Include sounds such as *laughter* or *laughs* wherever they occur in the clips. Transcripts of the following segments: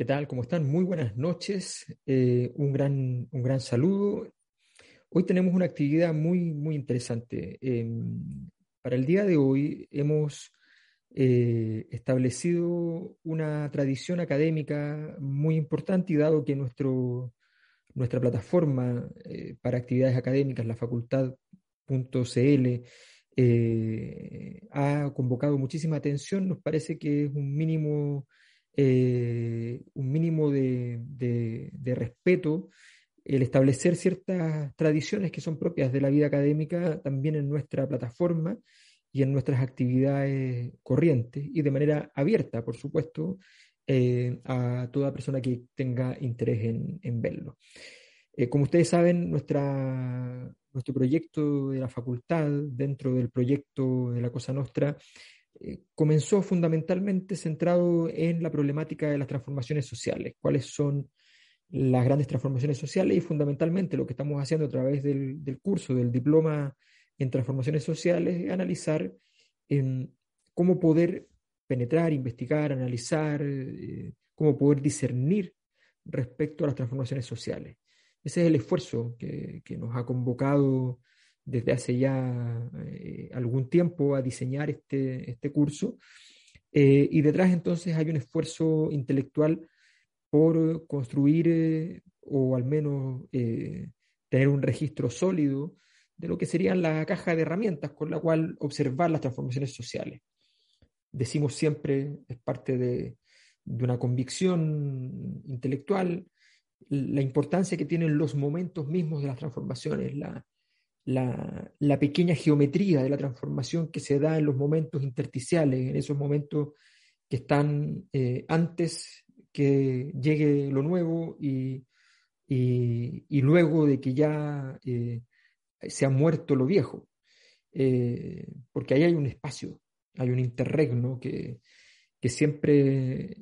¿Qué tal? ¿Cómo están? Muy buenas noches. Eh, un, gran, un gran saludo. Hoy tenemos una actividad muy, muy interesante. Em, para el día de hoy hemos eh, establecido una tradición académica muy importante y dado que nuestro, nuestra plataforma eh, para actividades académicas, la facultad.cl, ha convocado muchísima atención, nos parece que es un mínimo eh, un mínimo de, respeto, el establecer ciertas tradiciones que son propias de la vida académica también en nuestra plataforma y en nuestras actividades corrientes y de manera abierta, por supuesto, eh, a toda persona que tenga interés en, verlo. Eh, como ustedes saben, nuestro proyecto de la facultad, dentro del proyecto de la Cosa Nostra, eh, comenzó fundamentalmente centrado en la problemática de las transformaciones sociales, cuáles son las grandes transformaciones sociales y fundamentalmente lo que estamos haciendo a través del, curso del diploma en transformaciones sociales es analizar cómo poder penetrar, investigar, analizar, eh, cómo poder discernir respecto a las transformaciones sociales. Ese es el esfuerzo que, que nos ha convocado desde hace ya eh, algún tiempo a diseñar este, este curso. Eh, y detrás entonces hay un esfuerzo intelectual por construir eh, o al menos tener un registro sólido de lo que serían la caja de herramientas con la cual observar las transformaciones sociales. Decimos siempre, es parte de, de una convicción intelectual, la importancia que tienen los momentos mismos de las transformaciones, la, la, pequeña geometría de la transformación que se da en los momentos intersticiales, en esos momentos que están eh, antes que llegue lo nuevo y, luego de que ya eh, se ha muerto lo viejo. Eh, porque ahí hay un espacio, hay un interregno que, que siempre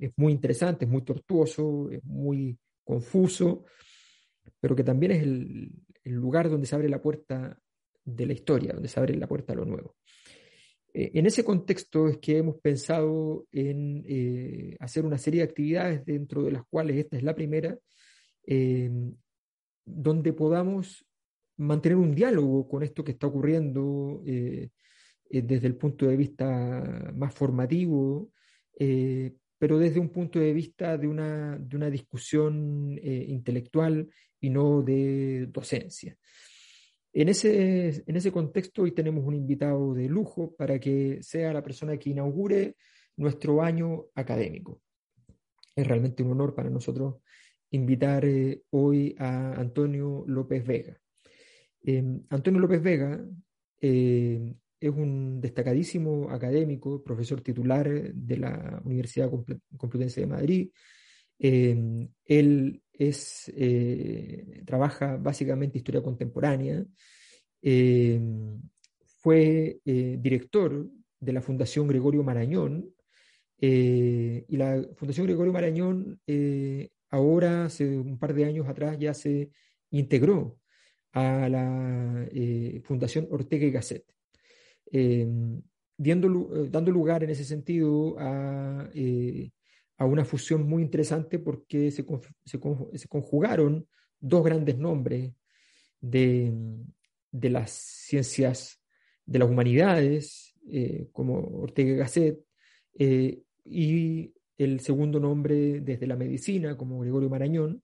es muy interesante, es muy tortuoso, es muy confuso, pero que también es el, el lugar donde se abre la puerta de la historia, donde se abre la puerta a lo nuevo. Eh, en ese contexto es que hemos pensado en eh, hacer una serie de actividades dentro de las cuales esta es la primera, eh, donde podamos mantener un diálogo con esto que está ocurriendo desde el punto de vista más formativo, pero desde un punto de vista de una, de una discusión intelectual y no de docencia. En ese, en ese contexto hoy tenemos un invitado de lujo para que sea la persona que inaugure nuestro año académico. Es realmente un honor para nosotros invitar eh, hoy a Antonio López Vega. Em, Antonio López Vega eh, es un destacadísimo académico, profesor titular de la Universidad Complutense de Madrid. Em, él es, eh, trabaja básicamente historia contemporánea. Eh, fue eh, director de la Fundación Gregorio Marañón y la Fundación Gregorio Marañón ahora, hace un par de años atrás, ya se integró a la Fundación Ortega y Gasset, dando, lugar en ese sentido a a una fusión muy interesante porque se, se, conjugaron dos grandes nombres de, de, las ciencias de las humanidades, eh, como Ortega y Gasset, eh, y el segundo nombre desde la medicina, como Gregorio Marañón.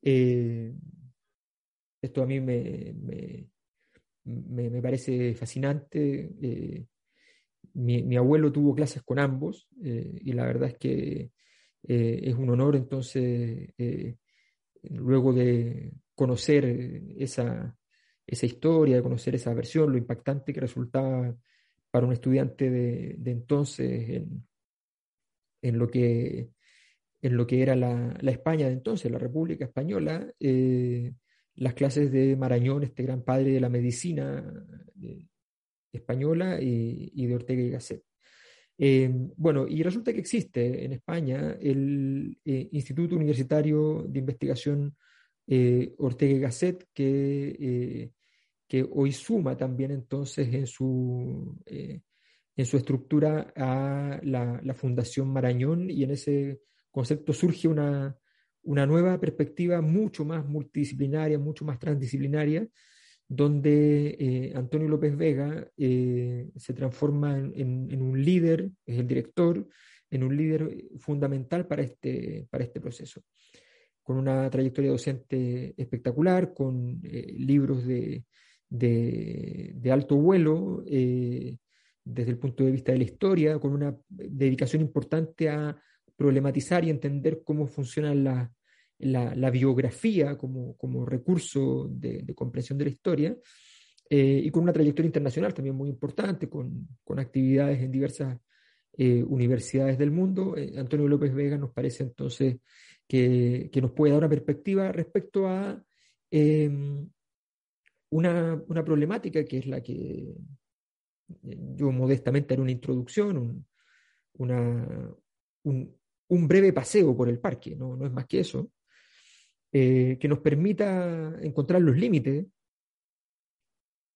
Eh, esto a mí me, me parece fascinante mi, abuelo tuvo clases con ambos eh, y la verdad es que eh, es un honor entonces, eh, luego de conocer esa, esa historia, de conocer esa versión, lo impactante que resultaba para un estudiante de, entonces en, lo que, en lo que era la, España de entonces, la República Española, las clases de Marañón, este gran padre de la medicina, española y, de Ortega y Gasset. Eh, bueno, y resulta que existe en España el eh, Instituto Universitario de Investigación eh, Ortega y Gasset, que, que hoy suma también entonces en su, en su estructura a la, Fundación Marañón y en ese concepto surge una, una nueva perspectiva mucho más multidisciplinaria, mucho más transdisciplinaria, donde eh, Antonio López Vega eh, se transforma en, un líder, es el director, en un líder fundamental para este, para este proceso, con una trayectoria docente espectacular, con eh, libros de, de, alto vuelo desde el punto de vista de la historia, con una dedicación importante a problematizar y entender cómo funcionan las la, biografía como, como recurso de, comprensión de la historia, eh, y con una trayectoria internacional también muy importante, con, con actividades en diversas eh, universidades del mundo. Eh, Antonio López Vega nos parece entonces que, que, nos puede dar una perspectiva respecto a em, una, una, problemática que es la que yo modestamente haré una introducción, un, una, un, un breve paseo por el parque, no, no es más que eso, eh, que nos permita encontrar los límites,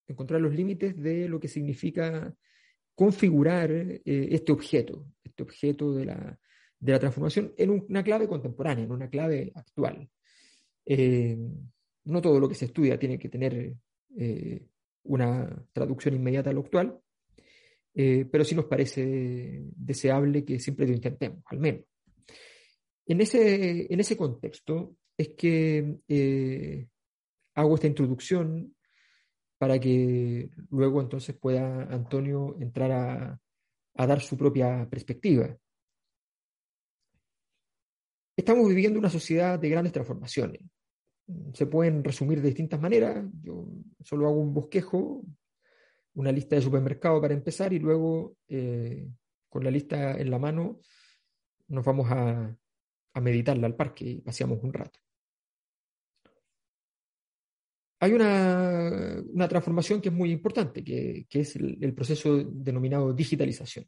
encontrar los límites de lo que significa configurar eh, este objeto, este objeto de la, de la, transformación en una clave contemporánea, en una clave actual. Eh, no todo lo que se estudia tiene que tener una traducción inmediata a lo actual, pero sí nos parece deseable que siempre lo intentemos, al menos. En ese, en ese contexto, es que eh, hago esta introducción para que luego entonces pueda Antonio entrar a, dar su propia perspectiva. Estamos viviendo una sociedad de grandes transformaciones. Se pueden resumir de distintas maneras. Yo solo hago un bosquejo, una lista de supermercado para empezar y luego eh, con la lista en la mano nos vamos a, a meditarla al parque y paseamos un rato hay una, transformación que es muy importante, que, es el, proceso denominado digitalización.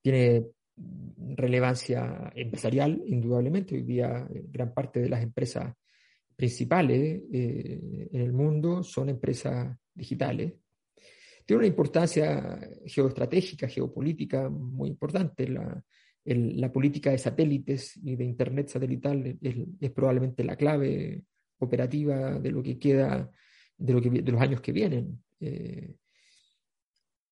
Tiene relevancia empresarial, indudablemente. Hoy día eh, gran parte de las empresas principales eh, en el mundo son empresas digitales. Tiene una importancia geoestratégica, geopolítica muy importante. La, la política de satélites y de Internet satelital es probablemente la clave operativa de lo que queda de, lo que, de los años que vienen. Eh,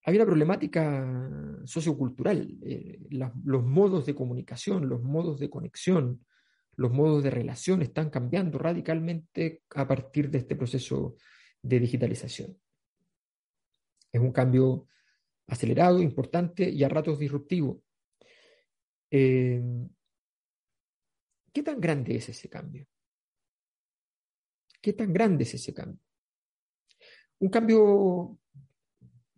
hay una problemática sociocultural. Eh, los modos de comunicación, los modos de conexión, los modos de relación están cambiando radicalmente a partir de este proceso de digitalización. Es un cambio acelerado, importante y a ratos disruptivo. Eh, ¿Qué tan grande es ese cambio? ¿Qué tan grande es ese cambio? Un cambio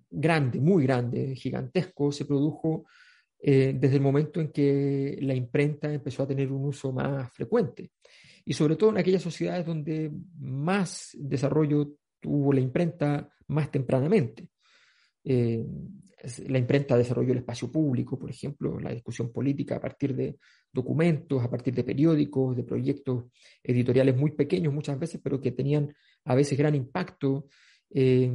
grande, muy grande, gigantesco, se produjo eh, desde el momento en que la imprenta empezó a tener un uso más frecuente. Y sobre todo en aquellas sociedades donde más desarrollo tuvo la imprenta más tempranamente. Eh, la imprenta desarrolló el espacio público, por ejemplo, la discusión política a partir de documentos, a partir de periódicos, de proyectos editoriales muy pequeños muchas veces, pero que tenían a veces gran impacto eh,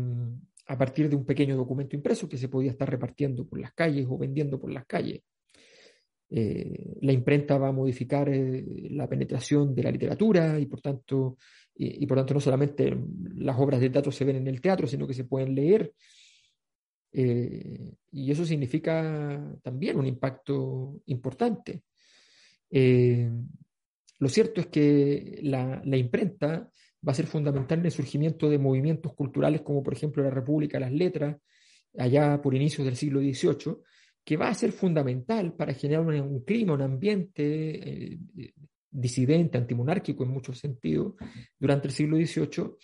a partir de un pequeño documento impreso que se podía estar repartiendo por las calles o vendiendo por las calles. Eh, la imprenta va a modificar la penetración de la literatura y por tanto y, por tanto no solamente las obras de teatro se ven en el teatro, sino que se pueden leer eh, y eso significa también un impacto importante. Eh, lo cierto es que la, imprenta va a ser fundamental en el surgimiento de movimientos culturales como por ejemplo la República de las Letras, allá por inicios del siglo XVIII, que va a ser fundamental para generar un, clima, un ambiente eh, disidente, antimonárquico en muchos sentidos, durante el siglo XVIII,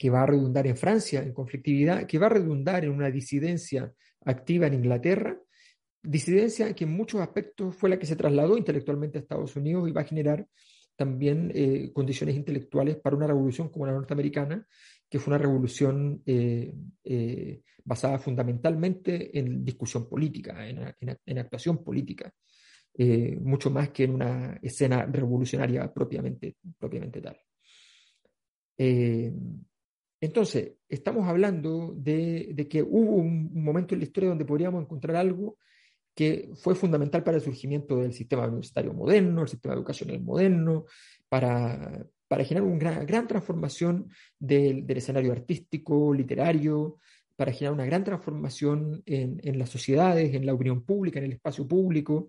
que va a redundar en Francia en conflictividad, que va a redundar en una disidencia activa en Inglaterra, disidencia que en muchos aspectos fue la que se trasladó intelectualmente a Estados Unidos y va a generar también eh, condiciones intelectuales para una revolución como la norteamericana, que fue una revolución eh, eh, basada fundamentalmente en discusión política, en, actuación política, mucho más que en una escena revolucionaria propiamente, propiamente tal. Entonces, estamos hablando de, que hubo un, momento en la historia donde podríamos encontrar algo que fue fundamental para el surgimiento del sistema universitario moderno, el sistema educacional moderno, para, generar una gran, transformación del, escenario artístico, literario, para generar una gran transformación en, las sociedades, en la opinión pública, en el espacio público,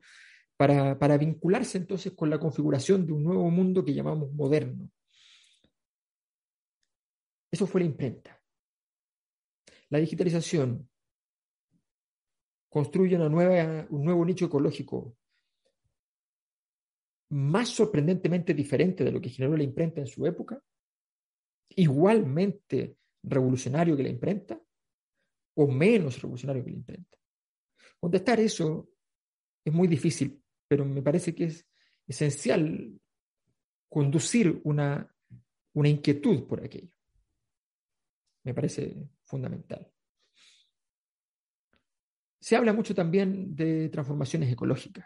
para vincularse entonces con la configuración de un nuevo mundo que llamamos moderno. Eso fue la imprenta. La digitalización construye una nueva, un nuevo nicho ecológico más sorprendentemente diferente de lo que generó la imprenta en su época, igualmente revolucionario que la imprenta, o menos revolucionario que la imprenta. Contestar eso es muy difícil, pero me parece que es esencial conducir una, una inquietud por aquello. Me parece fundamental. Se habla mucho también de transformaciones ecológicas.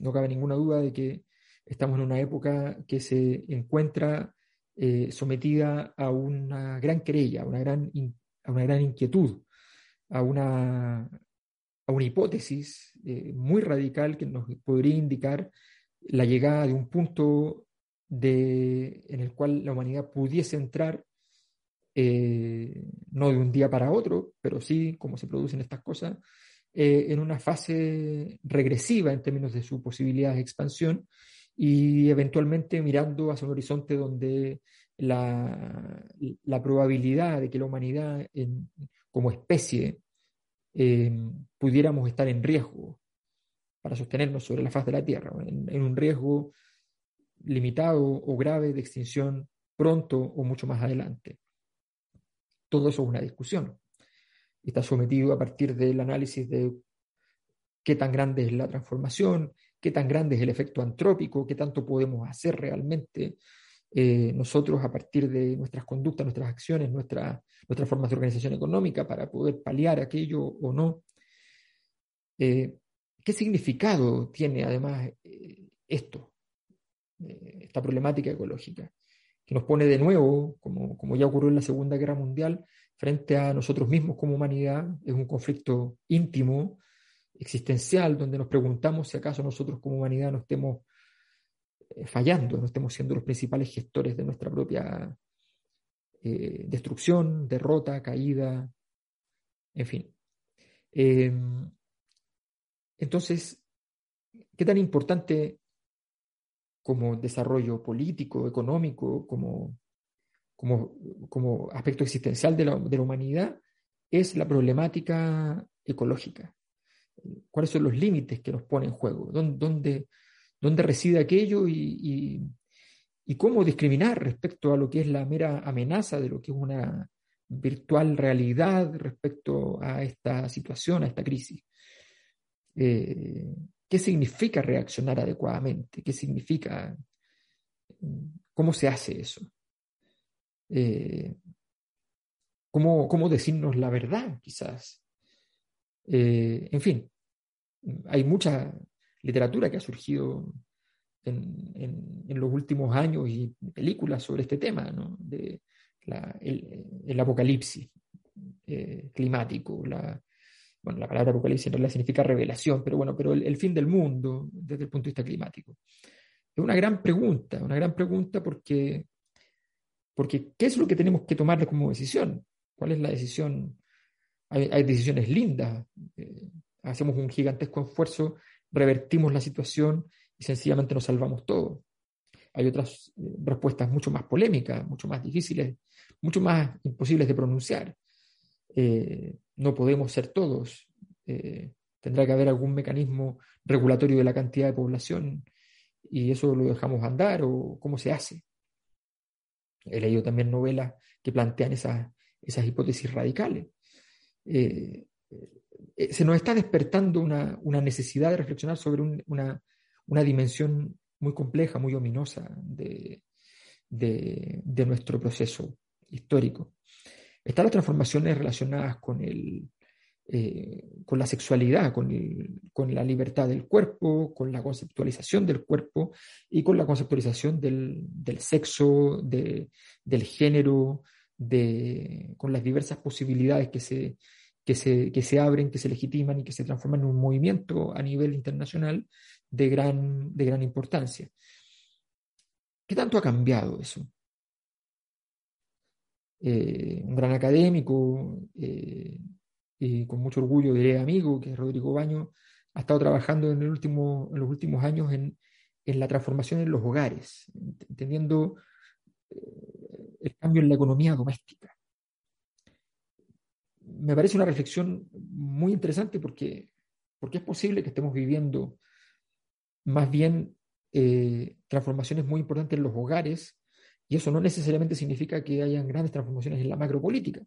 No cabe ninguna duda de que estamos en una época que se encuentra eh, sometida a una gran querella, a una gran, a una gran inquietud, a una, a una hipótesis eh, muy radical que nos podría indicar la llegada de un punto de, en el cual la humanidad pudiese entrar eh, no de un día para otro, pero sí, como se producen estas cosas, eh, en una fase regresiva en términos de su posibilidad de expansión y eventualmente mirando hacia un horizonte donde la, la probabilidad de que la humanidad como especie eh, pudiéramos estar en riesgo para sostenernos sobre la faz de la Tierra, en un riesgo limitado o grave de extinción pronto o mucho más adelante. Todo eso es una discusión. Está sometido a partir del análisis de qué tan grande es la transformación, qué tan grande es el efecto antrópico, qué tanto podemos hacer realmente eh, nosotros a partir de nuestras conductas, nuestras acciones, nuestra, nuestras formas de organización económica para poder paliar aquello o no. Eh, ¿Qué significado tiene además eh, esto, esta problemática ecológica? Nos pone de nuevo, como, como ya ocurrió en la Segunda Guerra Mundial, frente a nosotros mismos como humanidad. Es un conflicto íntimo, existencial, donde nos preguntamos si acaso nosotros como humanidad no estemos eh, fallando, no estemos siendo los principales gestores de nuestra propia eh, destrucción, derrota, caída, en fin. Em, entonces, ¿qué tan importante como desarrollo político, económico, como, como, como aspecto existencial de la, de la, humanidad, es la problemática ecológica. ¿Cuáles son los límites que nos pone en juego? ¿Dónde, dónde, reside aquello y, y, cómo discriminar respecto a lo que es la mera amenaza de lo que es una virtual realidad respecto a esta situación, a esta crisis? Eh, ¿Qué significa reaccionar adecuadamente? ¿Qué significa? ¿Cómo se hace eso? Eh, ¿cómo, decirnos la verdad, quizás? Eh, en fin, hay mucha literatura que ha surgido en, los últimos años y películas sobre este tema, de el, apocalipsis eh, climático, la, bueno, la palabra apocalipsis en realidad significa revelación, pero bueno, pero el, fin del mundo desde el punto de vista climático. Es una gran pregunta, una gran pregunta porque, porque ¿qué es lo que tenemos que tomar como decisión? ¿Cuál es la decisión? Hay, decisiones lindas, eh, hacemos un gigantesco esfuerzo, revertimos la situación y sencillamente nos salvamos todo. Hay otras eh, respuestas mucho más polémicas, mucho más difíciles, mucho más imposibles de pronunciar. Eh, no podemos ser todos. Eh, tendrá que haber algún mecanismo regulatorio de la cantidad de población y eso lo dejamos andar o cómo se hace. He leído también novelas que plantean esas, esas hipótesis radicales. Eh, se nos está despertando una, necesidad de reflexionar sobre una, una, dimensión muy compleja, muy ominosa de, de nuestro proceso histórico. Están las transformaciones relacionadas con, el, eh, con la sexualidad, con, con, la libertad del cuerpo, con la conceptualización del cuerpo y con la conceptualización del, del sexo, de, del género, de, con las diversas posibilidades que se, que se, que se abren, que se legitiman y que se transforman en un movimiento a nivel internacional de gran, de gran importancia. ¿Qué tanto ha cambiado eso? Eh, un gran académico eh, y con mucho orgullo diré amigo, que es Rodrigo Baño, ha estado trabajando en, los últimos años en, la transformación en los hogares, entendiendo eh, el cambio en la economía doméstica. Me parece una reflexión muy interesante porque, porque es posible que estemos viviendo más bien transformaciones muy importantes en los hogares y eso no necesariamente significa que hayan grandes transformaciones en la macropolítica.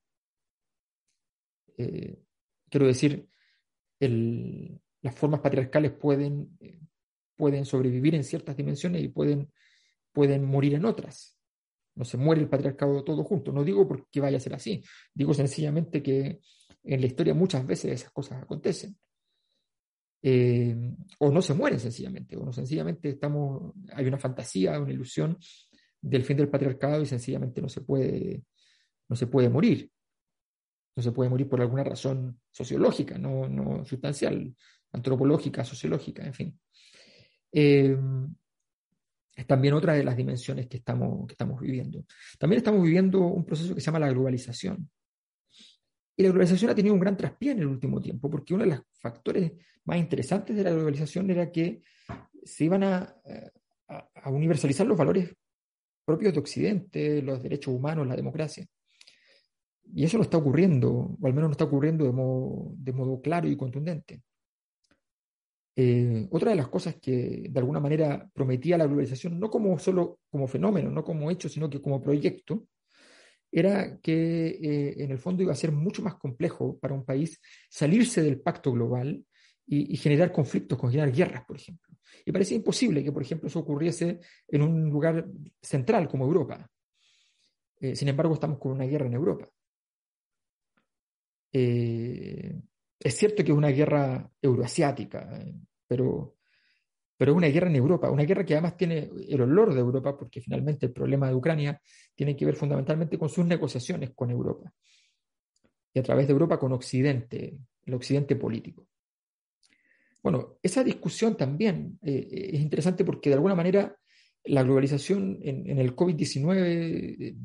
Eh, quiero decir, las formas patriarcales pueden pueden sobrevivir en ciertas dimensiones y pueden, pueden morir en otras. No se muere el patriarcado todo junto. No digo porque vaya a ser así. Digo sencillamente que en la historia muchas veces esas cosas acontecen. Eh, o no se mueren sencillamente, o no sencillamente estamos, hay una fantasía, una ilusión del fin del patriarcado y sencillamente no se puede, no se puede morir. No se puede morir por alguna razón sociológica, no, no sustancial, antropológica, sociológica, en fin. Eh, es también otra de las dimensiones que estamos, que estamos viviendo. También estamos viviendo un proceso que se llama la globalización. Y la globalización ha tenido un gran traspié en el último tiempo, porque uno de los factores más interesantes de la globalización era que se iban a, a, universalizar los valores propios de Occidente, los derechos humanos, la democracia. Y eso no está ocurriendo, o al menos no está ocurriendo de modo, claro y contundente. Eh, otra de las cosas que de alguna manera prometía la globalización, no como solo como fenómeno, no como hecho, sino que como proyecto, era que eh, en el fondo iba a ser mucho más complejo para un país salirse del pacto global y, generar conflictos, con generar guerras, por ejemplo. Y parecía imposible que, por ejemplo, eso ocurriese en un lugar central como Europa. Eh, sin embargo, estamos con una guerra en Europa. Es cierto que es una guerra euroasiática, eh, pero, pero es una guerra en Europa, una guerra que además tiene el olor de Europa, porque finalmente el problema de Ucrania tiene que ver fundamentalmente con sus negociaciones con Europa y a través de Europa con Occidente, el Occidente político. Bueno, esa discusión también eh, es interesante porque de alguna manera la globalización en, en el COVID-19, eh,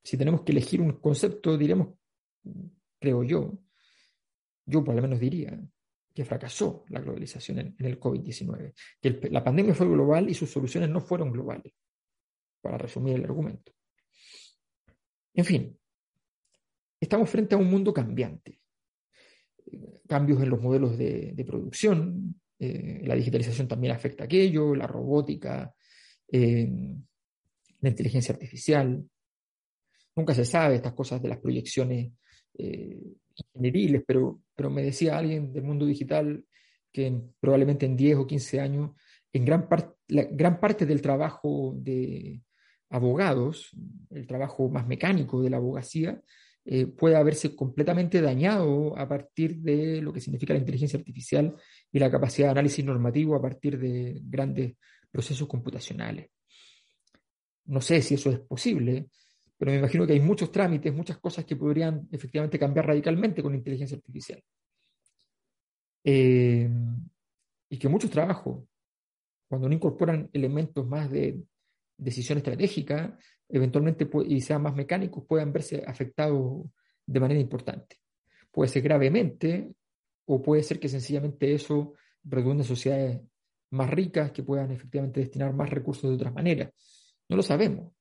si tenemos que elegir un concepto, diremos, creo yo, yo por lo menos diría que fracasó la globalización en, el COVID-19, que la pandemia fue global y sus soluciones no fueron globales, para resumir el argumento. En fin, estamos frente a un mundo cambiante. Cambios en los modelos de, producción, eh, la digitalización también afecta aquello, la robótica, la inteligencia artificial. Nunca se sabe estas cosas de las proyecciones eh, pero, pero me decía alguien del mundo digital que probablemente en 10 o 15 años, en gran, la, gran parte del trabajo de abogados, el trabajo más mecánico de la abogacía, eh, puede haberse completamente dañado a partir de lo que significa la inteligencia artificial y la capacidad de análisis normativo a partir de grandes procesos computacionales. No sé si eso es posible, pero me imagino que hay muchos trámites, muchas cosas que podrían efectivamente cambiar radicalmente con inteligencia artificial. Eh, y que muchos trabajos, cuando no incorporan elementos más de decisión estratégica, eventualmente y sean más mecánicos, puedan verse afectados de manera importante. Puede ser gravemente o puede ser que sencillamente eso redunde sociedades más ricas que puedan efectivamente destinar más recursos de otras maneras. No lo sabemos.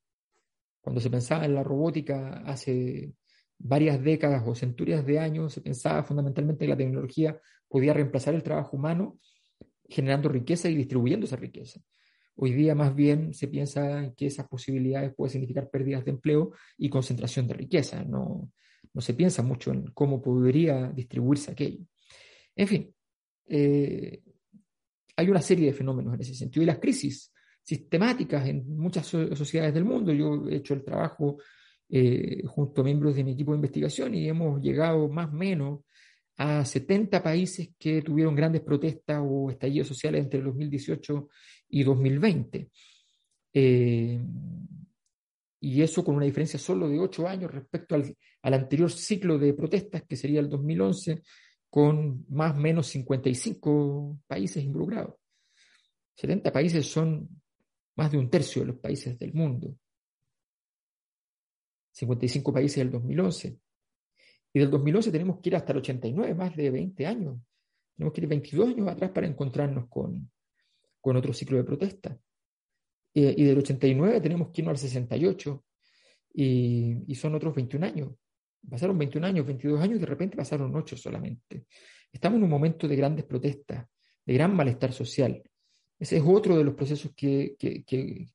Cuando se pensaba en la robótica hace varias décadas o centurias de años, se pensaba fundamentalmente que la tecnología podía reemplazar el trabajo humano, generando riqueza y distribuyendo esa riqueza. Hoy día más bien se piensa que esas posibilidades pueden significar pérdidas de empleo y concentración de riqueza. No, no se piensa mucho en cómo podría distribuirse aquello. En fin, eh, hay una serie de fenómenos en ese sentido. Y las crisis sistemáticas en muchas sociedades del mundo. Yo he hecho el trabajo eh, junto a miembros de mi equipo de investigación y hemos llegado más o menos a 70 países que tuvieron grandes protestas o estallidos sociales entre 2018 y 2020. Eh, y eso con una diferencia solo de ocho años respecto al, al, anterior ciclo de protestas, que sería el 2011, con más o menos 55 países involucrados. 70 países son más de un tercio de los países del mundo. 55 países del 2011. Y del 2011 tenemos que ir hasta el 89, más de 20 años. Tenemos que ir 22 años atrás para encontrarnos con, con otro ciclo de protesta. Y del 89 tenemos que irnos al 68 y, y, son otros 21 años. Pasaron 21 años, 22 años y de repente pasaron 8 solamente. Estamos en un momento de grandes protestas, de gran malestar social. Ese es otro de los procesos que, que, que,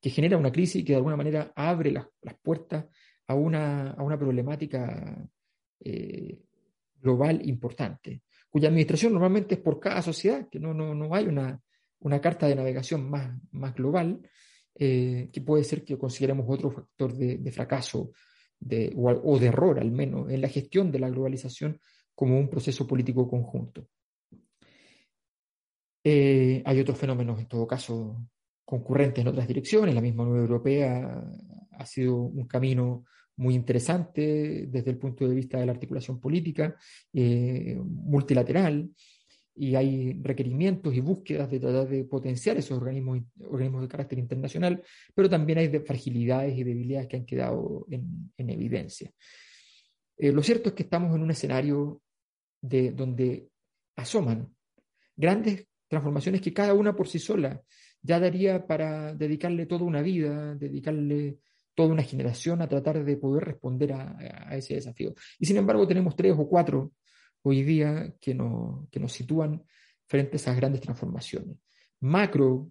que genera una crisis y que de alguna manera abre las, las puertas a una, a una problemática eh, global importante, cuya administración normalmente es por cada sociedad, que no, no, no hay una, una carta de navegación más, más global, eh, que puede ser que consideremos otro factor de, de fracaso de, o, o, de error, al menos, en la gestión de la globalización como un proceso político conjunto. Eh, hay otros fenómenos, en todo caso, concurrentes en otras direcciones. La misma Unión Europea ha sido un camino muy interesante desde el punto de vista de la articulación política, eh, multilateral, y hay requerimientos y búsquedas de tratar de potenciar esos organismos, organismos de carácter internacional, pero también hay de fragilidades y debilidades que han quedado en, en evidencia. Eh, lo cierto es que estamos en un escenario de, donde asoman grandes transformaciones que cada una por sí sola ya daría para dedicarle toda una vida, dedicarle toda una generación a tratar de poder responder a, a, ese desafío. Y sin embargo tenemos tres o cuatro hoy día que, no, que nos sitúan frente a esas grandes transformaciones. Macro,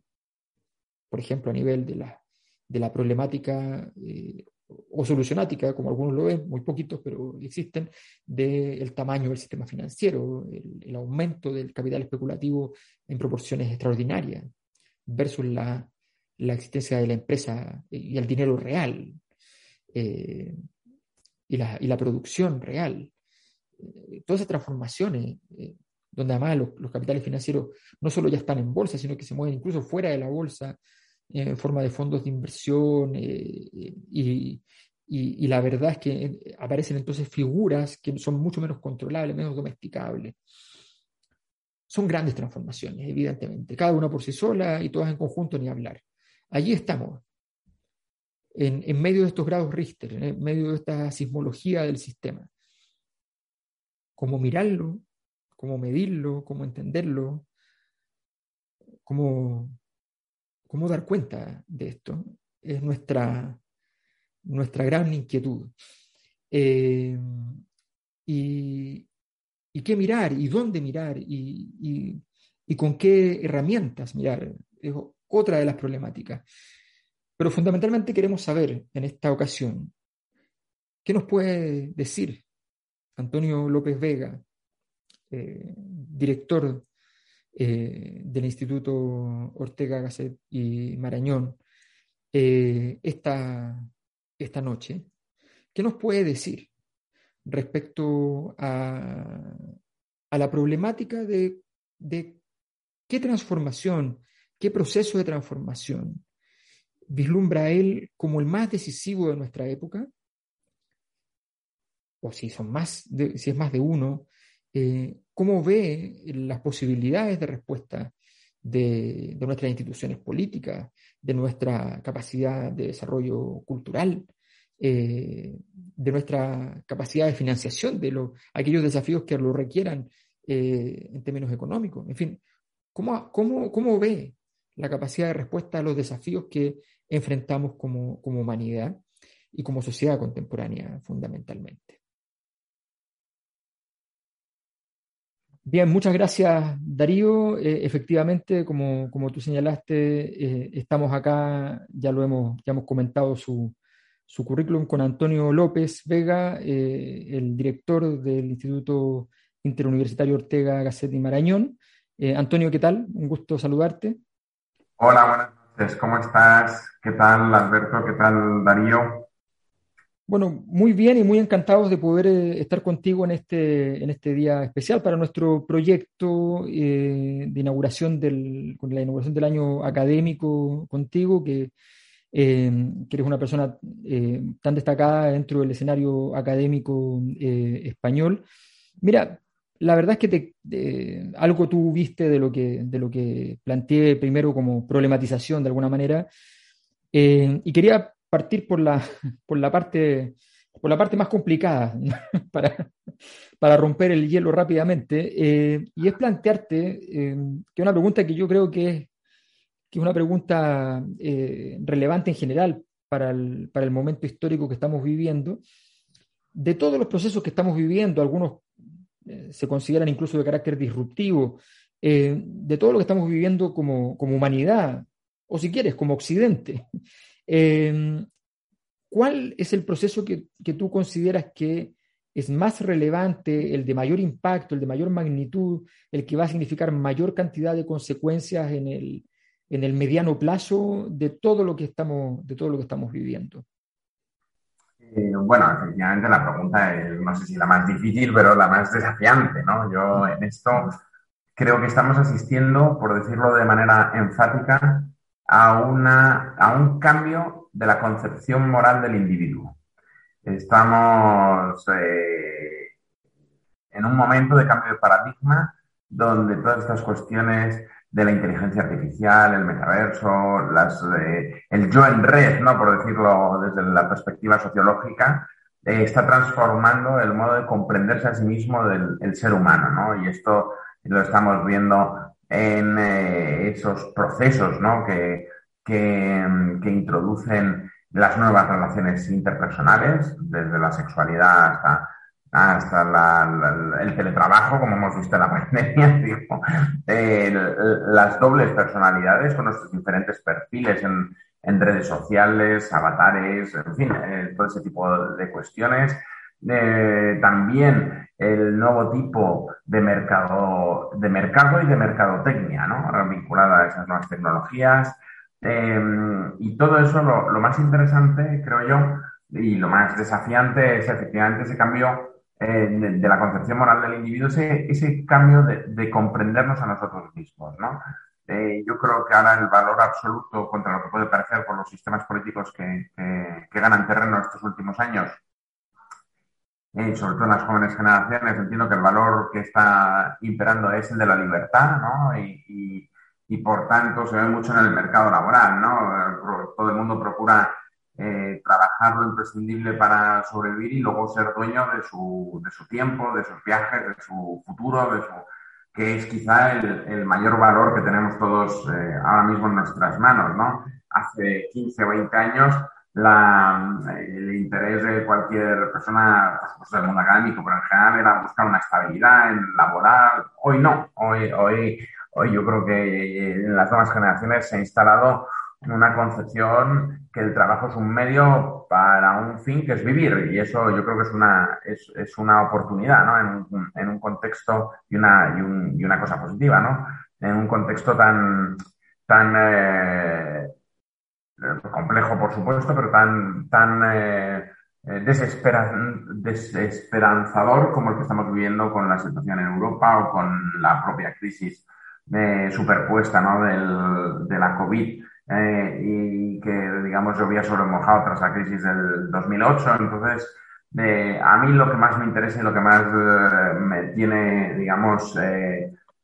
por ejemplo, a nivel de la, de la problemática eh, o solucionática, como algunos lo ven, muy poquitos, pero existen, del tamaño del sistema financiero, el, aumento del capital especulativo en proporciones extraordinarias, versus la, la existencia de la empresa y el dinero real, eh, y, la, y, la, producción real. Eh, todas esas transformaciones, eh, donde además los, los, capitales financieros no solo ya están en bolsa, sino que se mueven incluso fuera de la bolsa en forma de fondos de inversión, y, y, la verdad es que aparecen entonces figuras que son mucho menos controlables, menos domesticables. Son grandes transformaciones, evidentemente, cada una por sí sola y todas en conjunto ni hablar. Allí estamos, en, en, medio de estos grados Richter, en medio de esta sismología del sistema. Cómo mirarlo, cómo medirlo, cómo entenderlo, cómo, cómo dar cuenta de esto, es nuestra, nuestra gran inquietud. Eh, y, y, qué mirar, y dónde mirar, y, y, y con qué herramientas mirar otra de las problemáticas. Pero fundamentalmente queremos saber en esta ocasión, ¿qué nos puede decir Antonio López Vega, eh, director eh, del Instituto Ortega Gasset y Marañón, eh, esta, esta noche? ¿Qué nos puede decir respecto a, la problemática de qué transformación ¿Qué proceso de transformación vislumbra él como el más decisivo de nuestra época? O si, son más si es más de uno, eh, ¿cómo ve las posibilidades de respuesta de, de, nuestras instituciones políticas, de nuestra capacidad de desarrollo cultural, eh, de nuestra capacidad de financiación de lo, aquellos desafíos que lo requieran eh, en términos económicos? En fin, ¿cómo, cómo, cómo ve la capacidad de respuesta a los desafíos que enfrentamos como, como humanidad y como sociedad contemporánea fundamentalmente. Bien, muchas gracias Darío. Eh, efectivamente, como, como, tú señalaste, eh, estamos acá, ya lo hemos, ya hemos comentado su, su currículum con Antonio López Vega, eh, el director del Instituto Interuniversitario Ortega Gasset y Marañón. Antonio, ¿qué tal? Un gusto saludarte. Hola, buenas noches. ¿Cómo estás? ¿Qué tal, Alberto? ¿Qué tal, Darío? Bueno, muy bien y muy encantados de poder eh, estar contigo en este, en este día especial para nuestro proyecto eh, de inauguración del, con la inauguración del año académico contigo, que que eres una persona tan destacada dentro del escenario académico español. Mira, la verdad es que algo tú viste de lo, que, de lo que planteé primero como problematización de alguna manera, y quería partir por la, por la parte por la parte más complicada *laughs* para, para, romper el hielo rápidamente, eh, y es plantearte, eh, que una pregunta que yo creo que es, que es una pregunta eh, relevante en general para el, para el, momento histórico que estamos viviendo, de todos los procesos que estamos viviendo, algunos se consideran incluso de carácter disruptivo, de todo lo que estamos viviendo como, como humanidad, o si quieres, como occidente. ¿Cuál es el proceso que, tú consideras que es más relevante, el de mayor impacto, el de mayor magnitud, el que va a significar mayor cantidad de consecuencias en el, en el mediano plazo de todo lo que estamos, de todo lo que estamos viviendo? Eh, bueno, efectivamente la pregunta es, no sé si la más difícil, pero la más desafiante, ¿no? Yo en esto creo que estamos asistiendo, por decirlo de manera enfática, a, una, a un cambio de la concepción moral del individuo. Estamos eh, en un momento de cambio de paradigma donde todas estas cuestiones de la inteligencia artificial, el metaverso, eh, el yo en red, ¿no? por decirlo desde la perspectiva sociológica, eh, está transformando el modo de comprenderse a sí mismo del ser humano. ¿no? Y esto lo estamos viendo en eh, esos procesos ¿no? que, que, introducen las nuevas relaciones interpersonales, desde la sexualidad hasta, hasta el teletrabajo, como hemos visto en la *laughs* pandemia, las dobles personalidades con nuestros diferentes perfiles en, en redes sociales, avatares, en fin, eh, todo ese tipo de cuestiones. Eh, también el nuevo tipo de mercado, de mercado y de mercadotecnia, ¿no? vinculada a esas nuevas tecnologías. Em, y todo eso, lo, más interesante, creo yo, y lo más desafiante es efectivamente ese cambio eh, de, la concepción moral del individuo, ese, ese cambio de, comprendernos a nosotros mismos, ¿no? Eh, yo creo que ahora el valor absoluto contra lo que puede parecer por los sistemas políticos que, que ganan terreno estos últimos años y sobre todo en las jóvenes generaciones, entiendo que el valor que está imperando es el de la libertad, ¿no? Y, y, por tanto se ve mucho en el mercado laboral, ¿no? Todo el mundo procura eh, trabajar lo imprescindible para sobrevivir y luego ser dueño de su, de su tiempo, de sus viajes, de su futuro, de su, que es quizá el, el mayor valor que tenemos todos eh, ahora mismo en nuestras manos, ¿no? Hace 15 o 20 años la, el interés de cualquier persona pues, del mundo académico, pero en general era buscar una estabilidad en laboral. Hoy no, hoy, hoy, hoy yo creo que en las nuevas generaciones se ha instalado una concepción que el trabajo es un medio para un fin que es vivir y eso yo creo que es una, es, es una oportunidad ¿no? en, un, en un contexto y una, y, un, y, una cosa positiva, ¿no? en un contexto tan, tan eh, complejo, por supuesto, pero tan, tan eh, eh, desesperanzador como el que estamos viviendo con la situación en Europa o con la propia crisis superpuesta ¿no? Del, de la COVID y que, digamos, llovía sobre mojado tras la crisis del 2008. Entonces, a mí lo que más me interesa y lo que más me tiene, digamos,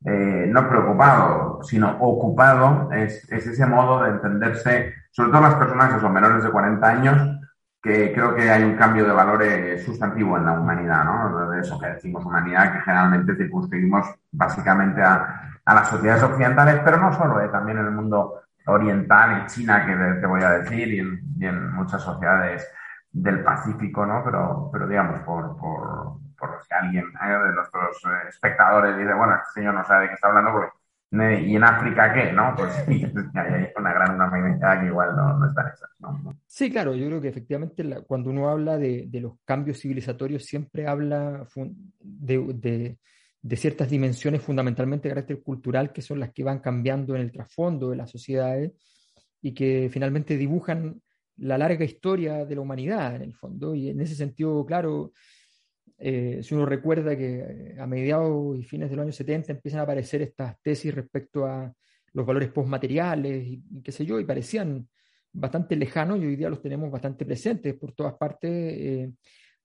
eh, no preocupado, sino ocupado, es, ese modo de entenderse, sobre todo las personas que son menores de 40 años, que creo que hay un cambio de valores sustantivo en la humanidad, ¿no? De eso que decimos humanidad, que generalmente circunscribimos básicamente a, las sociedades occidentales, pero no solo, ¿eh? también en el mundo oriental, en China, que te voy a decir, y en, y en muchas sociedades del Pacífico, ¿no? Pero, pero digamos, por, por, por si alguien de nuestros eh, espectadores dice, bueno, este señor no sabe de qué está hablando, porque, ¿y en África qué? ¿no? *laughs* Pues hay una gran una que igual no, no están esas. ¿no? Sí, claro, yo creo que efectivamente cuando uno habla de, de, los cambios civilizatorios, siempre habla de, de, de, ciertas dimensiones fundamentalmente de carácter cultural que son las que van cambiando en el trasfondo de las sociedades y que finalmente dibujan la larga historia de la humanidad en el fondo. Y en ese sentido, claro, eh, si uno recuerda que eh, a mediados y fines de los años 70 empiezan a aparecer estas tesis respecto a los valores postmateriales y, qué sé yo, y parecían bastante lejanos y hoy día los tenemos bastante presentes por todas partes, eh,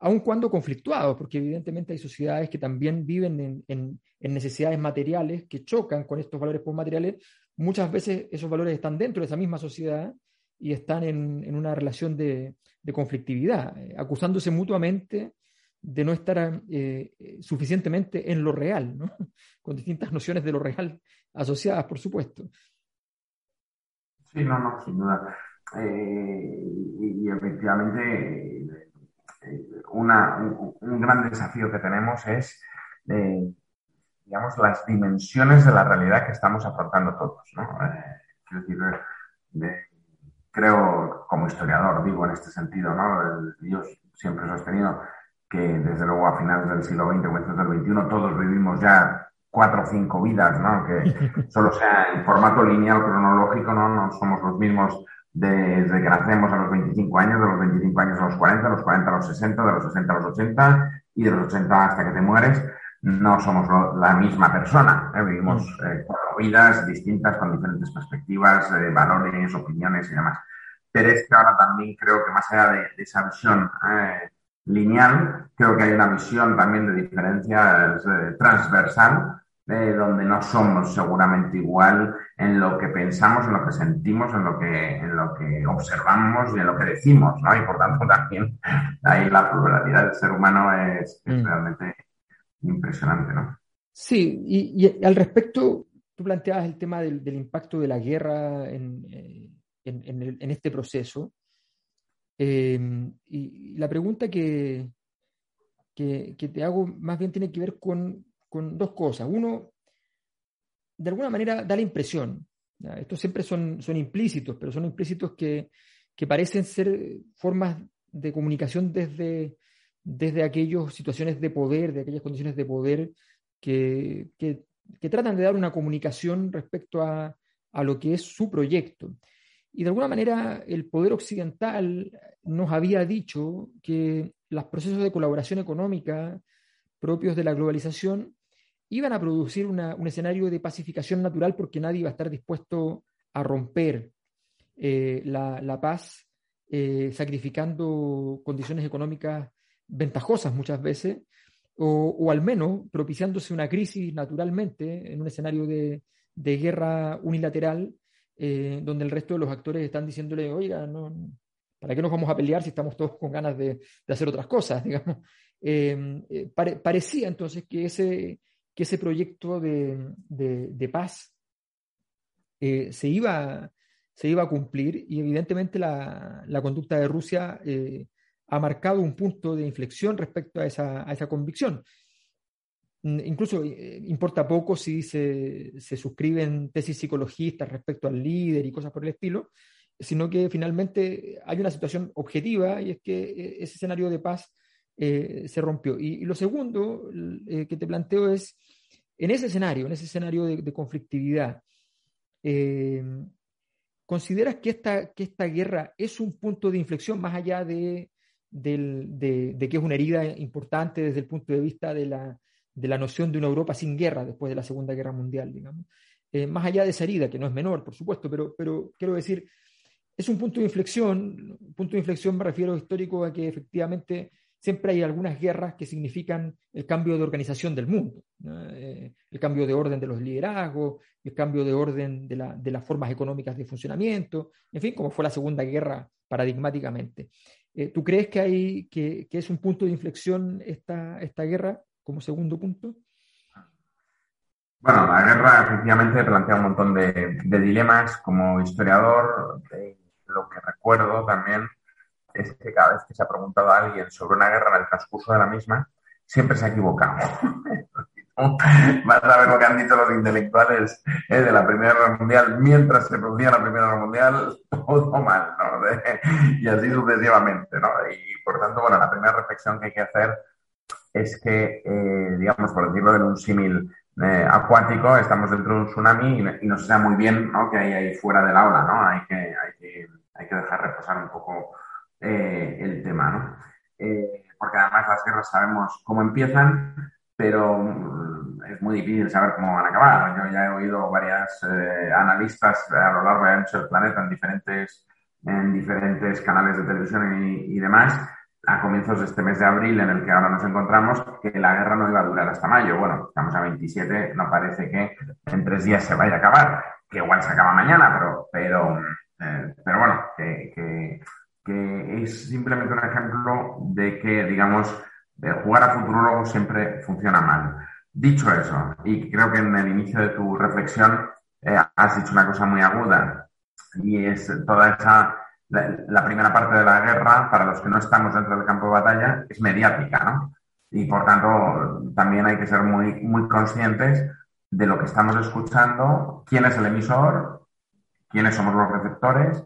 aun cuando conflictuados, porque evidentemente hay sociedades que también viven en, necesidades materiales que chocan con estos valores postmateriales. Muchas veces esos valores están dentro de esa misma sociedad y están en, una relación de, conflictividad, eh, acusándose mutuamente de no estar eh, suficientemente en lo real, ¿no? *laughs* con distintas nociones de lo real asociadas, por supuesto. Sí, no, no, sin duda. Eh, y, efectivamente, eh, una, un, gran desafío que tenemos es, digamos, las dimensiones de la realidad que estamos afrontando todos. ¿no? quiero decir, creo, como historiador, digo en este sentido, ¿no? yo siempre he sostenido que desde luego a finales del siglo XX, comienzos del XXI, todos vivimos ya cuatro o cinco vidas, ¿no? Que *laughs* solo sea en formato lineal cronológico, ¿no? No somos los mismos desde que nacemos a los 25 años, de los 25 años a los 40, de los 40 a los 60, de los 60 a los 80 y de los 80 hasta que te mueres. No somos la misma persona, ¿eh? vivimos mm. eh, cuatro vidas distintas con diferentes perspectivas, eh, valores, opiniones y demás. Pero es que ahora también creo que más allá de, de esa visión lineal, creo que hay una visión también de diferencias eh, transversal, eh, donde no somos seguramente igual en lo que pensamos, en lo que sentimos, en lo que, en lo que observamos y en lo que decimos, ¿no? Y por tanto *laughs* también ahí la pluralidad del ser humano es, mm. realmente impresionante, ¿no? Sí, y, al respecto, tú planteabas el tema del, impacto de la guerra en, eh, en este proceso. Em, y la pregunta que, que, te hago más bien tiene que ver con, con, dos cosas. Uno, de alguna manera da la impresión, estos siempre son, son implícitos, pero son implícitos que, que parecen ser formas de comunicación desde, desde aquellas situaciones de poder, de aquellas condiciones de poder que, que, que tratan de dar una comunicación respecto a, a, lo que es su proyecto. Y de alguna manera el poder occidental nos había dicho que los procesos de colaboración económica propios de la globalización iban a producir un escenario de pacificación natural porque nadie iba a estar dispuesto a romper eh, la, paz eh, sacrificando condiciones económicas ventajosas muchas veces, o, al menos propiciándose una crisis naturalmente en un escenario de guerra unilateral eh, donde el resto de los actores están diciéndole, oiga, ¿para qué nos vamos a pelear si estamos todos con ganas de, hacer otras cosas? *laughs* Digamos. Eh, eh, parecía entonces que ese, que ese proyecto de, paz se, iba, se iba a cumplir y evidentemente la, conducta de Rusia ha marcado un punto de inflexión respecto a esa, a esa convicción. Mm, incluso eh, importa poco si se, suscriben tesis psicologistas respecto al líder y cosas por el estilo, sino que finalmente hay una situación objetiva y es que eh, ese escenario de paz eh, se rompió. Y, lo segundo que te planteo es, en ese escenario, en ese escenario de, conflictividad, ¿consideras que esta, que esta guerra es un punto de inflexión más allá de, de que es una herida importante desde el punto de vista de la de la noción de una Europa sin guerra después de la Segunda Guerra Mundial, digamos. Eh, más allá de esa herida, que no es menor, por supuesto, pero, pero quiero decir, es un punto de inflexión, punto de inflexión me refiero histórico a que efectivamente siempre hay algunas guerras que significan el cambio de organización del mundo, eh, el cambio de orden de los liderazgos, el cambio de orden de, las formas económicas de funcionamiento, en fin, como fue la Segunda Guerra paradigmáticamente. Eh, ¿Tú crees que, hay, que, que, es un punto de inflexión esta, esta guerra? Como segundo punto? Bueno, la guerra efectivamente plantea un montón de, dilemas. Como historiador, lo que recuerdo también es que cada vez que se ha preguntado a alguien sobre una guerra en el transcurso de la misma, siempre se ha equivocado. *laughs* Vas a ver lo que han dicho los intelectuales eh, de la Primera Guerra Mundial mientras se producía la Primera Guerra Mundial, todo mal, ¿no? *laughs* y así sucesivamente, ¿no? Y por tanto, bueno, la primera reflexión que hay que hacer es que, eh, digamos, por decirlo en un símil eh, acuático, estamos dentro de un tsunami y, no se sabe muy bien ¿no? que hay ahí fuera de la ola, ¿no? Hay que, hay que, hay que dejar reposar un poco eh, el tema, ¿no? porque además las guerras sabemos cómo empiezan, pero mm, es muy difícil saber cómo van a acabar. Yo ya he oído varias analistas a lo largo y ancho del planeta en diferentes en diferentes canales de televisión y, demás a comienzos de este mes de abril en el que ahora nos encontramos, que la guerra no iba a durar hasta mayo. Bueno, estamos a 27, no parece que en tres días se vaya a acabar, que igual se acaba mañana, pero, pero, eh, pero bueno, que, que, es simplemente un ejemplo de que, digamos, jugar a futurólogo siempre funciona mal. Dicho eso, y creo que en el inicio de tu reflexión eh, has dicho una cosa muy aguda, y es toda esa, la, primera parte de la guerra, para los que no estamos dentro del campo de batalla, es mediática, ¿no? Y por tanto, también hay que ser muy, muy conscientes de lo que estamos escuchando, quién es el emisor, quiénes somos los receptores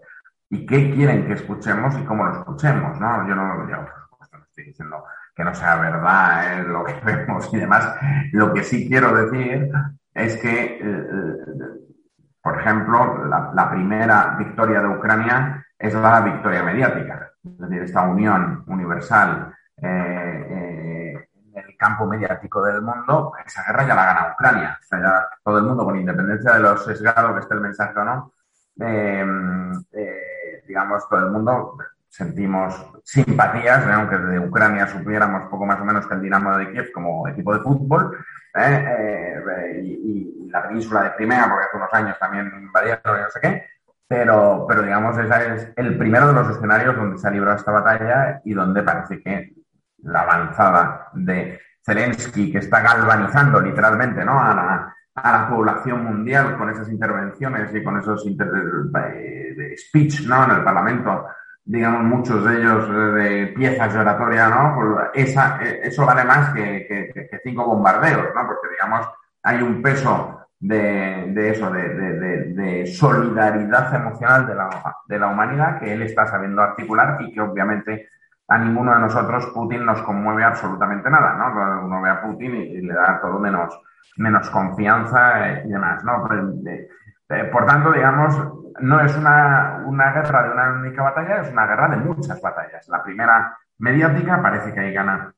y qué quieren que escuchemos y cómo lo escuchemos, ¿no? Yo no, yo, por supuesto, no estoy diciendo que no sea verdad ¿eh? lo que vemos y demás. Lo que sí quiero decir es que eh, por ejemplo, la, primera victoria de Ucrania es la victoria mediática, es decir, esta unión universal eh, eh, en el campo mediático del mundo, esa guerra ya la gana Ucrania. O sea, ya todo el mundo, con independencia de los sesgados que esté el mensaje o no, eh, digamos, todo el mundo sentimos simpatías, aunque de Ucrania supiéramos poco más o menos que el Dinamo de Kiev como equipo de fútbol, y, la península de Crimea, porque hace unos años también invadieron no sé qué. Pero, pero digamos, ese es el primero de los escenarios donde se ha librado esta batalla y donde parece que la avanzada de Zelensky, que está galvanizando literalmente ¿no? a, la, a la población mundial con esas intervenciones y con esos inter de speech ¿no? en el Parlamento digamos, muchos de ellos de piezas de oratoria, ¿no? Eh, eso vale más que, que, cinco bombardeos, ¿no? Porque, digamos, hay un peso de, de eso, de, de, solidaridad emocional de la, humanidad que él está sabiendo articular y que obviamente a ninguno de nosotros Putin nos conmueve absolutamente nada, ¿no? Uno ve a Putin y, le da todo menos, menos confianza y demás, ¿no? Pues, por tanto, digamos, no es una, guerra de una única batalla, es una guerra de muchas batallas. La primera mediática parece que ahí gana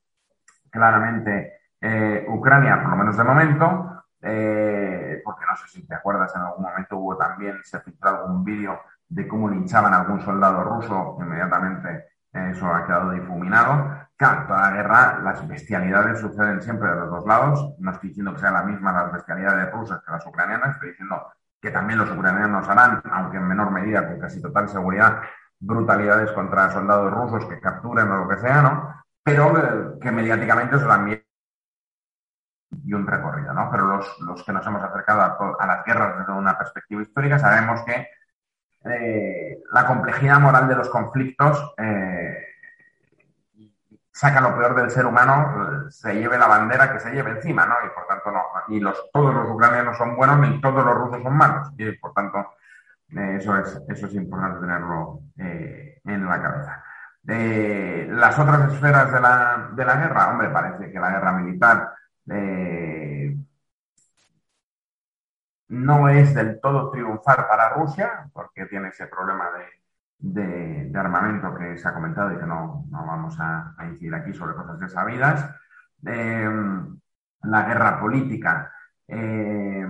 claramente eh, Ucrania, por lo menos de momento, eh, porque no sé si te acuerdas, en algún momento hubo también, se filtró algún vídeo de cómo linchaban a algún soldado ruso, inmediatamente eso ha quedado difuminado. Claro, toda la guerra, las bestialidades suceden siempre de los dos lados. No estoy diciendo que sean las mismas las bestialidades rusas que las ucranianas, estoy diciendo que también los ucranianos harán, aunque en menor medida, con casi total seguridad, brutalidades contra soldados rusos que capturen o lo que sea, ¿no? Pero eh, que mediáticamente se también y un recorrido, ¿no? Pero los, los que nos hemos acercado a, las guerras desde una perspectiva histórica sabemos que eh, la complejidad moral de los conflictos eh, saca lo peor del ser humano, se lleve la bandera que se lleve encima, ¿no? Y por tanto, no, y los, todos los ucranianos son buenos ni todos los rusos son malos. Y por tanto, eh, eso, es, eso es importante tenerlo en la cabeza. Las otras esferas de la, de la guerra, hombre, parece que la guerra militar no es del todo triunfar para Rusia, porque tiene ese problema de armamento que se ha comentado y que no, vamos a, incidir aquí sobre cosas desabidas. Eh, la guerra política, eh,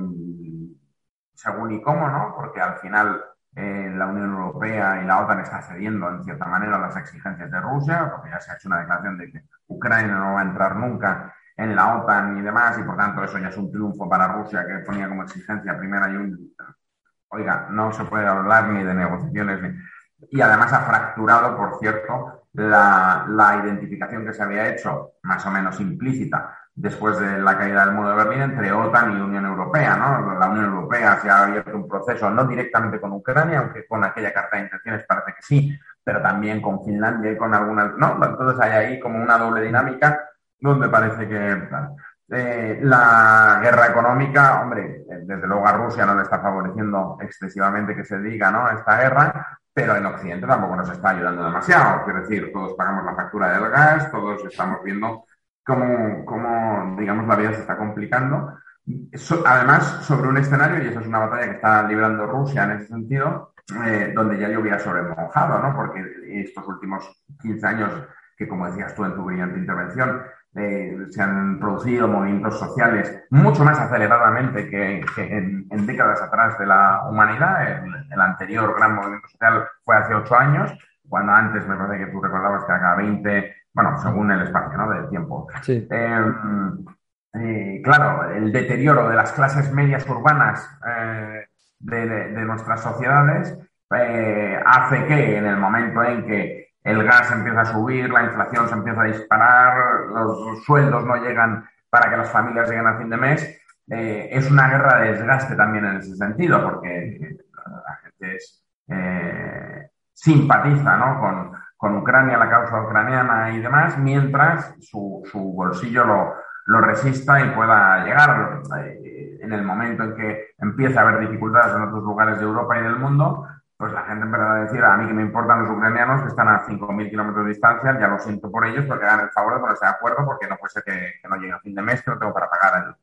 según y cómo, ¿no? Porque al final eh, la Unión Europea y la OTAN está cediendo en cierta manera a las exigencias de Rusia, porque ya se ha hecho una declaración de que Ucrania no va a entrar nunca en la OTAN y demás, y por tanto eso ya es un triunfo para Rusia que ponía como exigencia primera y un... Oiga, no se puede hablar ni de negociaciones ni y además ha fracturado, por cierto, la, identificación que se había hecho, más o menos implícita, después de la caída del muro de Berlín entre OTAN y Unión Europea. ¿no? La Unión Europea se ha abierto un proceso, no directamente con Ucrania, aunque con aquella carta de intenciones parece que sí, pero también con Finlandia y con algunas. ¿no? Entonces hay ahí como una doble dinámica donde parece que. Eh, la guerra económica, hombre, desde luego a Rusia no le está favoreciendo excesivamente que se diga, ¿no? Esta guerra, pero en Occidente tampoco nos está ayudando demasiado. Quiero decir, todos pagamos la factura del gas, todos estamos viendo cómo, cómo digamos, la vida se está complicando. además, sobre un escenario, y esa es una batalla que está librando Rusia en ese sentido, eh, donde ya llovía sobre mojado, ¿no? Porque estos últimos 15 años, que como decías tú en tu brillante intervención, eh, se han producido movimientos sociales mucho más aceleradamente que, en, décadas atrás de la humanidad. El, anterior gran movimiento social fue hace ocho años, cuando antes me parece que tú recordabas que era 20, bueno, según el espacio ¿no? del tiempo. Em, eh, claro, el deterioro de las clases medias urbanas eh, de, nuestras sociedades hace que en el momento en que el gas empieza a subir, la inflación se empieza a disparar, los sueldos no llegan para que las familias lleguen a fin de mes. Eh, es una guerra de desgaste también en ese sentido, porque la gente eh, simpatiza con, Ucrania, la causa ucraniana y demás, mientras su, bolsillo lo, resista y pueda llegar. Eh, en el momento en que empiece a haber dificultades en otros lugares de Europa y del mundo, pues la gente empezará a decir, a mí que me importan los ucranianos que están a 5.000 kilómetros de distancia, ya lo siento por ellos, porque hagan el favor de ponerse de acuerdo, porque no puede ser que, no llegue a fin de mes, que no tengo para pagar el...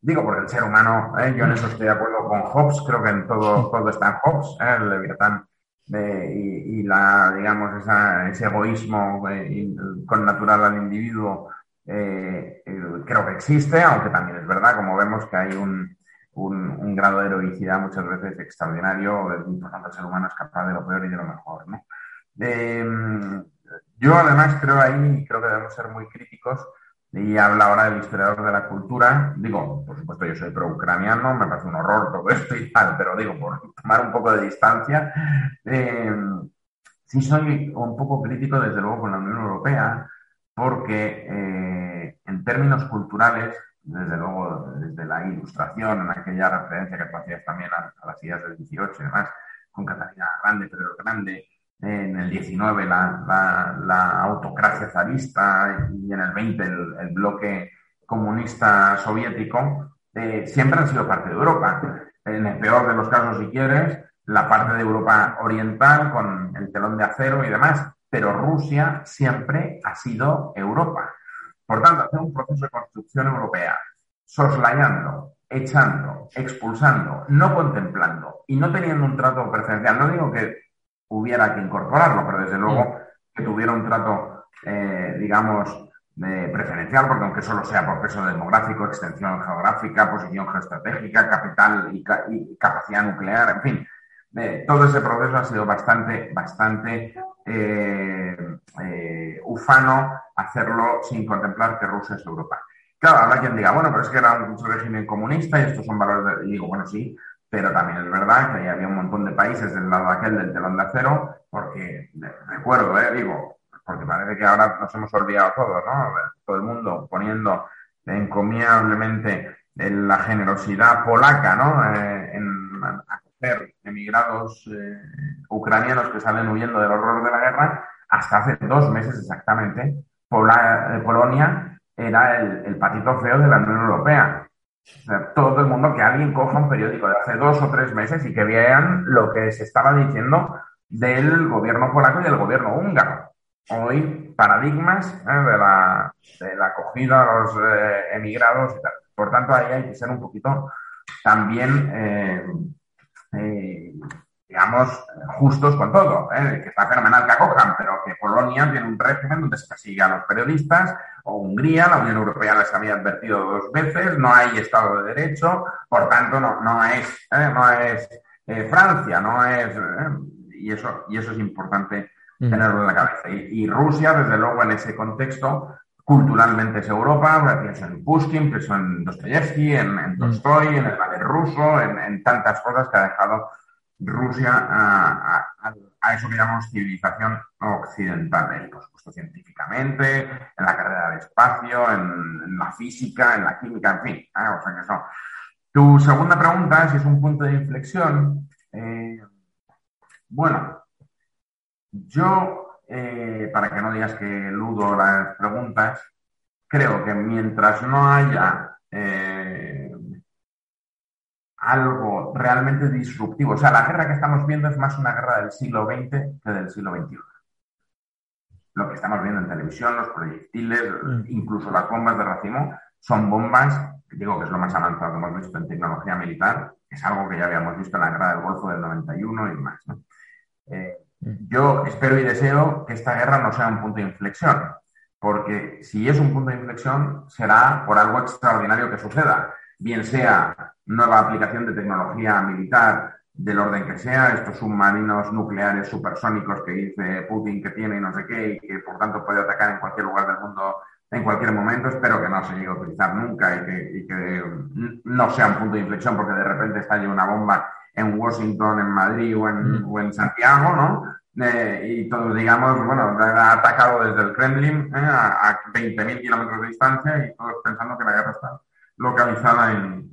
Digo, porque el ser humano, ¿eh? yo en eso estoy de acuerdo con Hobbes, creo que en todo, todo está en Hobbes, ¿eh? el Leviatán, y, la, digamos, ese egoísmo eh, con natural al individuo, creo que existe, aunque también es verdad, como vemos, que hay un, un, grado de heroicidad muchas veces extraordinario. Es importante el ser humano es capaz de lo peor y de lo mejor. Em, yo además creo ahí, creo que debemos ser muy críticos y habla ahora del historiador de la cultura. Digo, por supuesto, yo soy pro-ucraniano, me parece un horror todo esto y tal, pero digo, por tomar un poco de distancia, em, sí soy un poco crítico, desde luego, con la Unión Europea, porque eh, en términos culturales desde luego desde la ilustración, en aquella referencia que tú hacías también a, las ideas del 18 y demás, con Catalina Grande, Pedro Grande, en el 19 la, autocracia zarista y en el 20 el, bloque comunista soviético, eh, siempre han sido parte de Europa. En el peor de los casos, si quieres, la parte de Europa oriental con el telón de acero y demás, pero Rusia siempre ha sido Europa. Por tanto, hacer un proceso de construcción europea, soslayando, echando, expulsando, no contemplando y no teniendo un trato preferencial. No digo que hubiera que incorporarlo, pero desde luego mm. que tuviera un trato, eh, digamos, preferencial, porque aunque solo sea por peso demográfico, extensión geográfica, posición geoestratégica, capital y, capacidad nuclear, en fin, eh, todo ese proceso ha sido bastante, bastante eh, eh, ufano hacerlo sin contemplar que Rusia es Europa. Claro, habrá quien diga, bueno, pero es que era un régimen comunista y estos son valores de... Y digo, bueno, sí, pero también es verdad que había un montón de países del lado aquel del telón de acero, porque, recuerdo, eh, digo, porque parece que ahora nos hemos olvidado todos, ¿no? Todo el mundo poniendo encomiablemente la generosidad polaca, ¿no? en acoger emigrados eh, ucranianos que salen huyendo del horror de la guerra, hasta hace dos meses exactamente, eh, Polonia era el, patito feo de la Unión Europea. todo el mundo, que alguien coja un periódico de hace dos o tres meses y que vean lo que se estaba diciendo del gobierno polaco y del gobierno húngaro. Hoy, paradigmas eh, de, la, de, la, acogida a los emigrados y tal. Por tanto, ahí hay que ser un poquito también eh, digamos, justos con todo, ¿eh? que está fenomenal que acojan, pero que Polonia tiene un régimen donde se persigue a los periodistas, o Hungría, la Unión Europea les había advertido dos veces, no hay Estado de Derecho, por tanto no, no es, ¿eh? no es Francia, no es... y, eso, y eso es importante mm. tenerlo en la cabeza. Y, Rusia, desde luego, en ese contexto, culturalmente es Europa, pienso en Pushkin, pienso en Dostoyevsky, en, mm. Tolstoy, en el ballet ruso, en, tantas cosas que ha dejado Rusia a, eso que llamamos civilización occidental, y por supuesto científicamente, en la carrera de espacio, en, la física, en la química, en fin. ¿eh? Que eso. Tu segunda pregunta, si es un punto de inflexión, eh, bueno, yo eh, para que no digas que ludo las preguntas, creo que mientras no haya eh, algo realmente disruptivo, o sea, la guerra que estamos viendo es más una guerra del siglo XX que del siglo XXI. Lo que estamos viendo en televisión, los proyectiles, mm. incluso las bombas de racimo, son bombas, digo que es lo más avanzado que hemos visto en tecnología militar, es algo que ya habíamos visto en la guerra del Golfo del 91 y más. ¿no? Eh, yo espero y deseo que esta guerra no sea un punto de inflexión, porque si es un punto de inflexión, será por algo extraordinario que suceda, bien sea nueva aplicación de tecnología militar del orden que sea, estos submarinos nucleares supersónicos que dice Putin que tiene y no sé qué, y que por tanto puede atacar en cualquier lugar del mundo en cualquier momento, espero que no se llegue a utilizar nunca y que, no sea un punto de inflexión porque de repente estalle una bomba en Washington, en Madrid o en, o en Santiago, ¿no? Eh, y todos digamos, bueno, ha atacado desde el Kremlin eh, a, 20.000 kilómetros de distancia y todos pensando que la guerra está localizada en,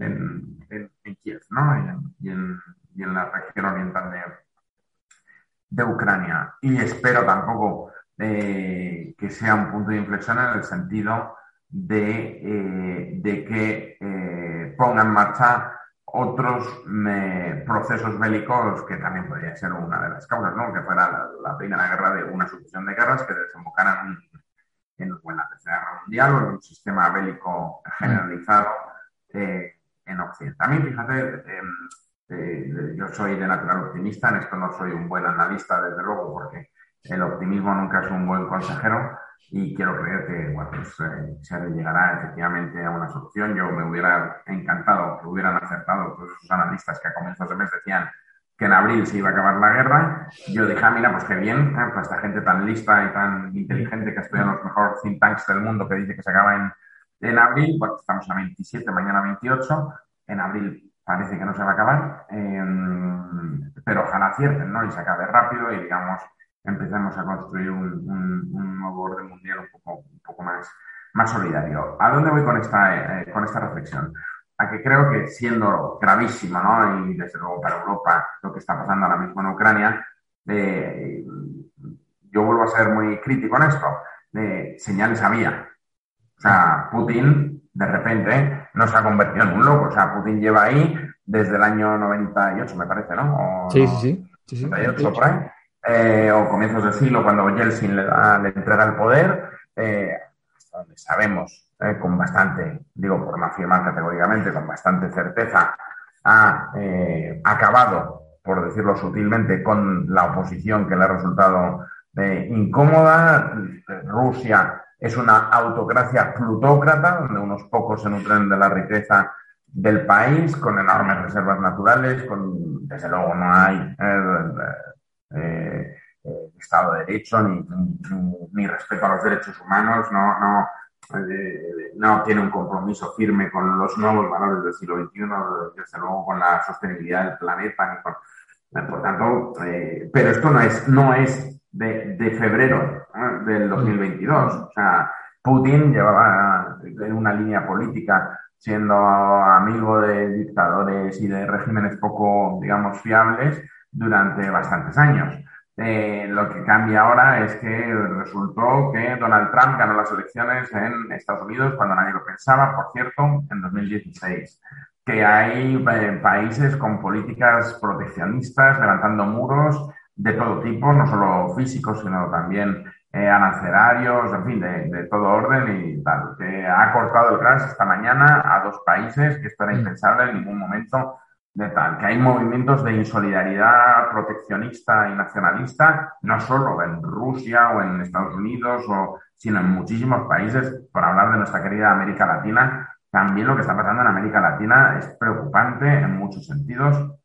Kiev, ¿no? Y en, la región oriental de, de Ucrania. Y espero tampoco eh, que sea un punto de inflexión en el sentido de, de que ponga en marcha otros procesos bélicos que también podría ser una de las causas, ¿no? que fuera la, primera guerra de una sucesión de guerras que desembocaran en, la Tercera Guerra Mundial o en un sistema bélico generalizado eh, en Occidente. También, fíjate, em, eh, yo soy de natural optimista, en esto no soy un buen analista, desde luego, porque el optimismo nunca es un buen consejero, y quiero creer que bueno, pues, eh, se llegará efectivamente a una solución. Yo me hubiera encantado que hubieran acertado todos esos analistas que a comienzos de mes decían en abril se iba a acabar la guerra. Yo dije, ah, mira, pues qué bien, ¿eh? pues esta gente tan lista y tan inteligente que estudia los mejores think tanks del mundo que dice que se acaba en, en abril, bueno, estamos a 27, mañana 28, en abril parece que no se va a acabar, em, pero ojalá acierten, ¿no? Y se acabe rápido y digamos empecemos a construir un, nuevo orden mundial un poco, un poco más, más solidario. ¿A dónde voy con esta, eh, con esta reflexión? A que creo que siendo gravísimo, ¿no? y desde luego para Europa lo que está pasando ahora mismo en Ucrania, eh, yo vuelvo a ser muy crítico en esto, eh, señales había. O sea, Putin de repente no se ha convertido en un loco. O sea, Putin lleva ahí desde el año 98, me parece, ¿no? sí, sí, sí, sí, sí. 98, por ahí. Eh, o comienzos del siglo, cuando Yeltsin le, da, le entrega el poder, eh, hasta donde sabemos, eh, con bastante, digo por no afirmar categóricamente, con bastante certeza, ha acabado, por decirlo sutilmente, con la oposición que le ha resultado incómoda. Rusia es una autocracia plutócrata, donde unos pocos se nutren de la riqueza del país, con enormes reservas naturales, con, desde luego no hay eh, eh, Estado de Derecho ni, ni, respeto a los derechos humanos, no, no, eh, no tiene un compromiso firme con los nuevos valores del siglo XXI, desde luego con la sostenibilidad del planeta. por tanto, pero esto no es, no es de, de febrero del 2022. O sea, Putin llevaba en una línea política siendo amigo de dictadores y de regímenes poco, digamos, fiables, durante bastantes años. Eh, lo que cambia ahora es que resultó que Donald Trump ganó las elecciones en Estados Unidos cuando nadie lo pensaba, por cierto, en 2016. Que hay eh, países con políticas proteccionistas levantando muros de todo tipo, no solo físicos, sino también eh, arancelarios, en fin, de, de, todo orden y tal. Que ha cortado el gas esta mañana a dos países, que esto era mm. impensable en ningún momento de tal, que hay movimientos de insolidaridad proteccionista y nacionalista, no solo en Rusia o en Estados Unidos, o, sino en muchísimos países, por hablar de nuestra querida América Latina. También lo que está pasando en América Latina es preocupante en muchos sentidos.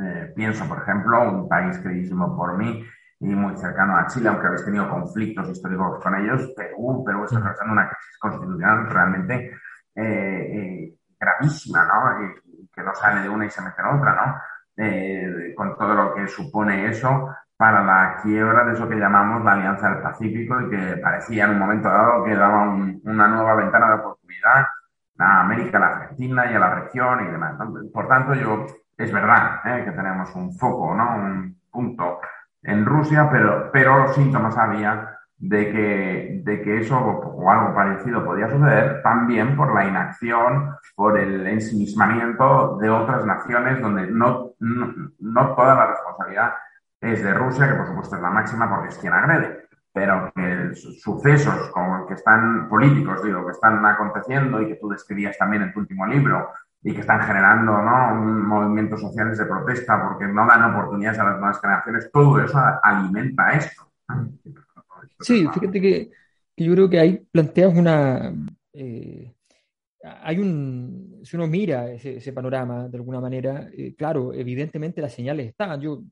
Eh, pienso, por ejemplo, un país queridísimo por mí y muy cercano a Chile, aunque habéis tenido conflictos históricos con ellos, Perú, Perú está pasando una crisis constitucional realmente eh, eh, gravísima, ¿no? Que no sale de una y se mete en otra, ¿no? Eh, con todo lo que supone eso para la quiebra de eso que llamamos la Alianza del Pacífico y que parecía en un momento dado que daba una nueva ventana de oportunidad a América, a la Argentina y a la región y demás. Por tanto, yo es verdad ¿eh? que tenemos un foco, ¿no? un punto en Rusia, pero, pero los síntomas había de que, de que eso o algo parecido podía suceder también por la inacción, por el ensimismamiento de otras naciones donde no, no, toda la responsabilidad es de Rusia, que por supuesto es la máxima porque es quien agrede, pero que sucesos como que están políticos, digo, que están aconteciendo y que tú describías también en tu último libro y que están generando ¿no? movimientos sociales de protesta porque no dan oportunidades a las nuevas generaciones, todo eso alimenta esto. Sí, fíjate que, que yo creo que ahí planteas una... Eh, hay un... Si uno mira ese, panorama de alguna manera, eh, claro, evidentemente las señales estaban. Yo,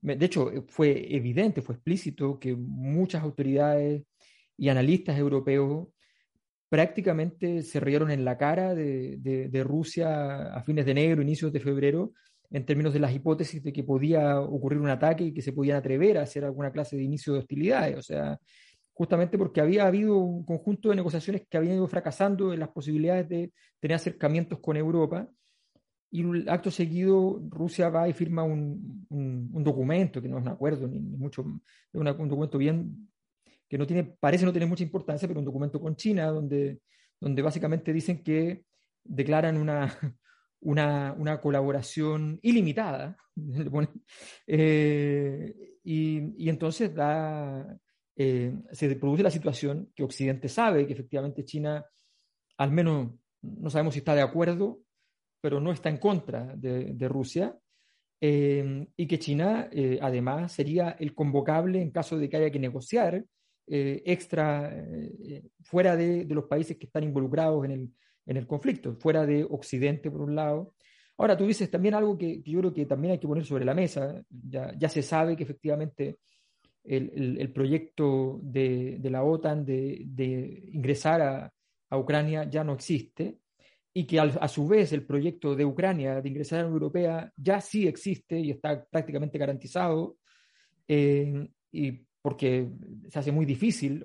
de hecho, fue evidente, fue explícito que muchas autoridades y analistas europeos prácticamente se rieron en la cara de, de, Rusia a fines de enero, inicios de febrero, en términos de las hipótesis de que podía ocurrir un ataque y que se podían atrever a hacer alguna clase de inicio de hostilidades. O sea, justamente porque había habido un conjunto de negociaciones que habían ido fracasando en las posibilidades de tener acercamientos con Europa. Y acto seguido, Rusia va y firma un, un, documento, que no es un acuerdo, ni, mucho, es un documento bien que no tiene, parece no tener mucha importancia, pero un documento con China, donde, donde básicamente dicen que declaran una, una, una colaboración ilimitada. *laughs* eh, y, entonces da, eh, se produce la situación que Occidente sabe que efectivamente China, al menos no sabemos si está de acuerdo, pero no está en contra de, de Rusia. Eh, y que China, además, sería el convocable en caso de que haya que negociar extra fuera de, los países que están involucrados en el, en el, conflicto, fuera de Occidente por un lado. Ahora, tú dices también algo que, yo creo que también hay que poner sobre la mesa. Ya, ya se sabe que efectivamente el, el, proyecto de, de, la OTAN de, de ingresar a, a, Ucrania ya no existe y que a su vez el proyecto de Ucrania de ingresar a la Unión Europea ya sí existe y está prácticamente garantizado. y porque se hace muy difícil,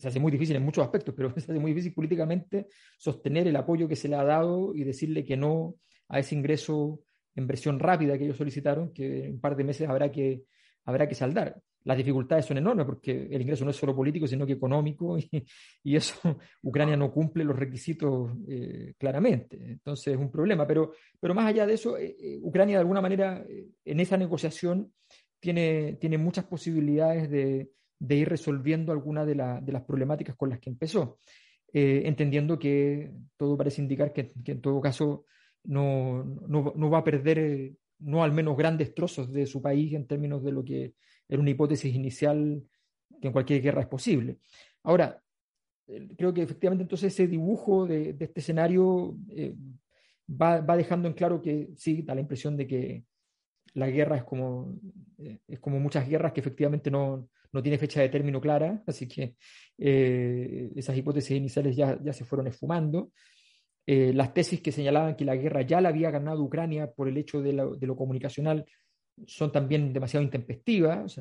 se hace muy difícil en muchos aspectos, pero *laughs* se hace muy difícil políticamente sostener el apoyo que se le ha dado y decirle que no a ese ingreso en versión rápida que ellos solicitaron, que en un par de meses habrá que, habrá que saldar. Las dificultades son enormes porque el ingreso no es solo político, sino que económico, *laughs* y, eso Ucrania no cumple los requisitos eh, claramente. Entonces es un problema. Pero, pero más allá de eso, eh, eh, Ucrania de alguna manera en esa negociación tiene, tiene muchas posibilidades de, de ir resolviendo algunas de, las problemáticas con las que empezó, eh, entendiendo que todo parece indicar que, en todo caso no, no, no, va a perder, eh, no al menos grandes trozos de su país en términos de lo que era una hipótesis inicial que en cualquier guerra es posible. Ahora, eh, creo que efectivamente entonces ese dibujo de, de este escenario va, va, dejando en claro que sí, da la impresión de que la guerra es como, eh, es como muchas guerras que efectivamente no, no tiene fecha de término clara, así que eh, esas hipótesis iniciales ya, ya se fueron esfumando. Eh, las tesis que señalaban que la guerra ya la había ganado Ucrania por el hecho de lo, comunicacional son también demasiado intempestivas.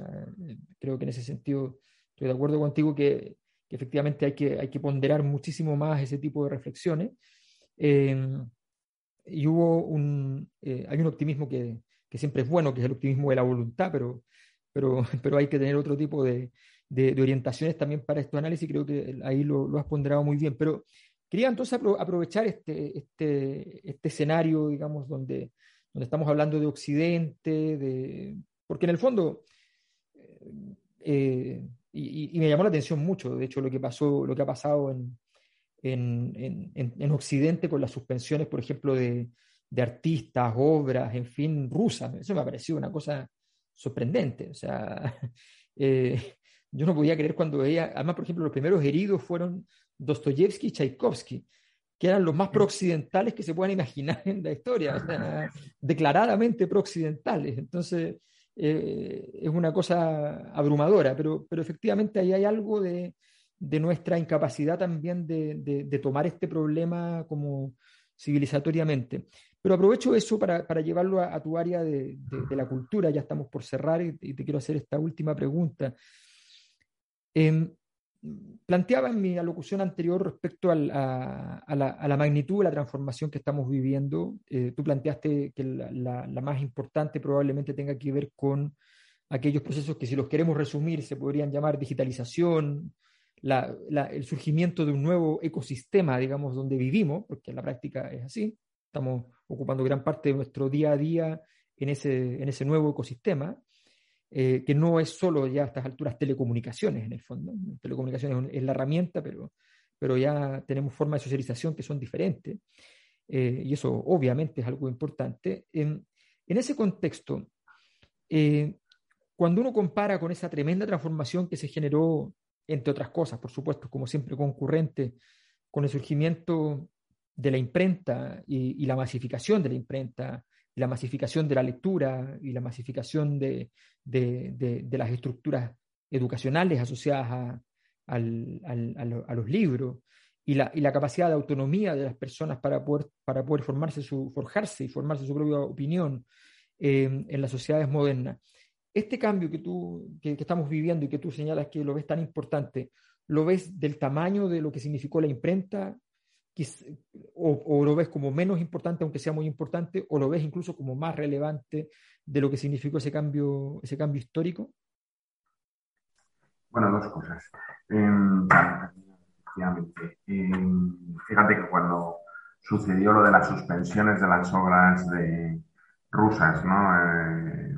Creo que en ese sentido estoy de acuerdo contigo que, efectivamente hay que, hay que ponderar muchísimo más ese tipo de reflexiones. y hubo un, hay un optimismo que, que siempre es bueno, que es el optimismo de la voluntad, pero, pero, *laughs* pero hay que tener otro tipo de, de, orientaciones también para estos análisis, creo que ahí lo, has ponderado muy bien. Pero quería entonces aprovechar este, este, este escenario, digamos, donde, donde estamos hablando de Occidente, de, porque en el fondo, eh, y, y, me llamó la atención mucho, de hecho, lo que pasó, lo que ha pasado en, en, en, en Occidente con las suspensiones, por ejemplo, de, de artistas, obras, en fin, rusas. Eso me ha parecido una cosa sorprendente. O sea, *laughs* eh, yo no podía creer cuando veía, además, por ejemplo, los primeros heridos fueron Dostoyevsky y Tchaikovsky, que eran los más prooccidentales que se puedan imaginar en la historia, *laughs* declaradamente prooccidentales. Entonces, eh, es una cosa abrumadora, pero, pero efectivamente ahí hay algo de, de nuestra incapacidad también de, de, de tomar este problema como civilizatoriamente. Pero aprovecho eso para, para llevarlo a, tu área de, de, la cultura, ya estamos por cerrar y, te quiero hacer esta última pregunta. Eh, planteaba en mi alocución anterior respecto al, a, a, la, a, la, magnitud de la transformación que estamos viviendo. Eh, tú planteaste que la, la, la, más importante probablemente tenga que ver con aquellos procesos que si los queremos resumir se podrían llamar digitalización, el surgimiento de un nuevo ecosistema, digamos, donde vivimos, porque en la práctica es así, estamos ocupando gran parte de nuestro día a día en ese, en ese nuevo ecosistema, eh, que no es solo ya a estas alturas telecomunicaciones en el fondo. Telecomunicaciones es la herramienta, pero, pero ya tenemos formas de socialización que son diferentes. Eh, y eso obviamente es algo importante. En, en ese contexto, eh, cuando uno compara con esa tremenda transformación que se generó entre otras cosas, por supuesto, como siempre concurrente con el surgimiento de la imprenta y, la masificación de la imprenta, y la masificación de la lectura y la masificación de, las estructuras educacionales asociadas a, los libros y la, capacidad de autonomía de las personas para poder, para poder formarse su, forjarse y formarse su propia opinión eh, en las sociedades modernas este cambio que, tú, que, estamos viviendo y que tú señalas que lo ves tan importante, ¿lo ves del tamaño de lo que significó la imprenta? O, lo ves como menos importante, aunque sea muy importante, o lo ves incluso como más relevante de lo que significó ese cambio, ese cambio histórico? Bueno, dos cosas. Em, em, fíjate que cuando sucedió lo de las suspensiones de las obras de rusas, ¿no? Eh,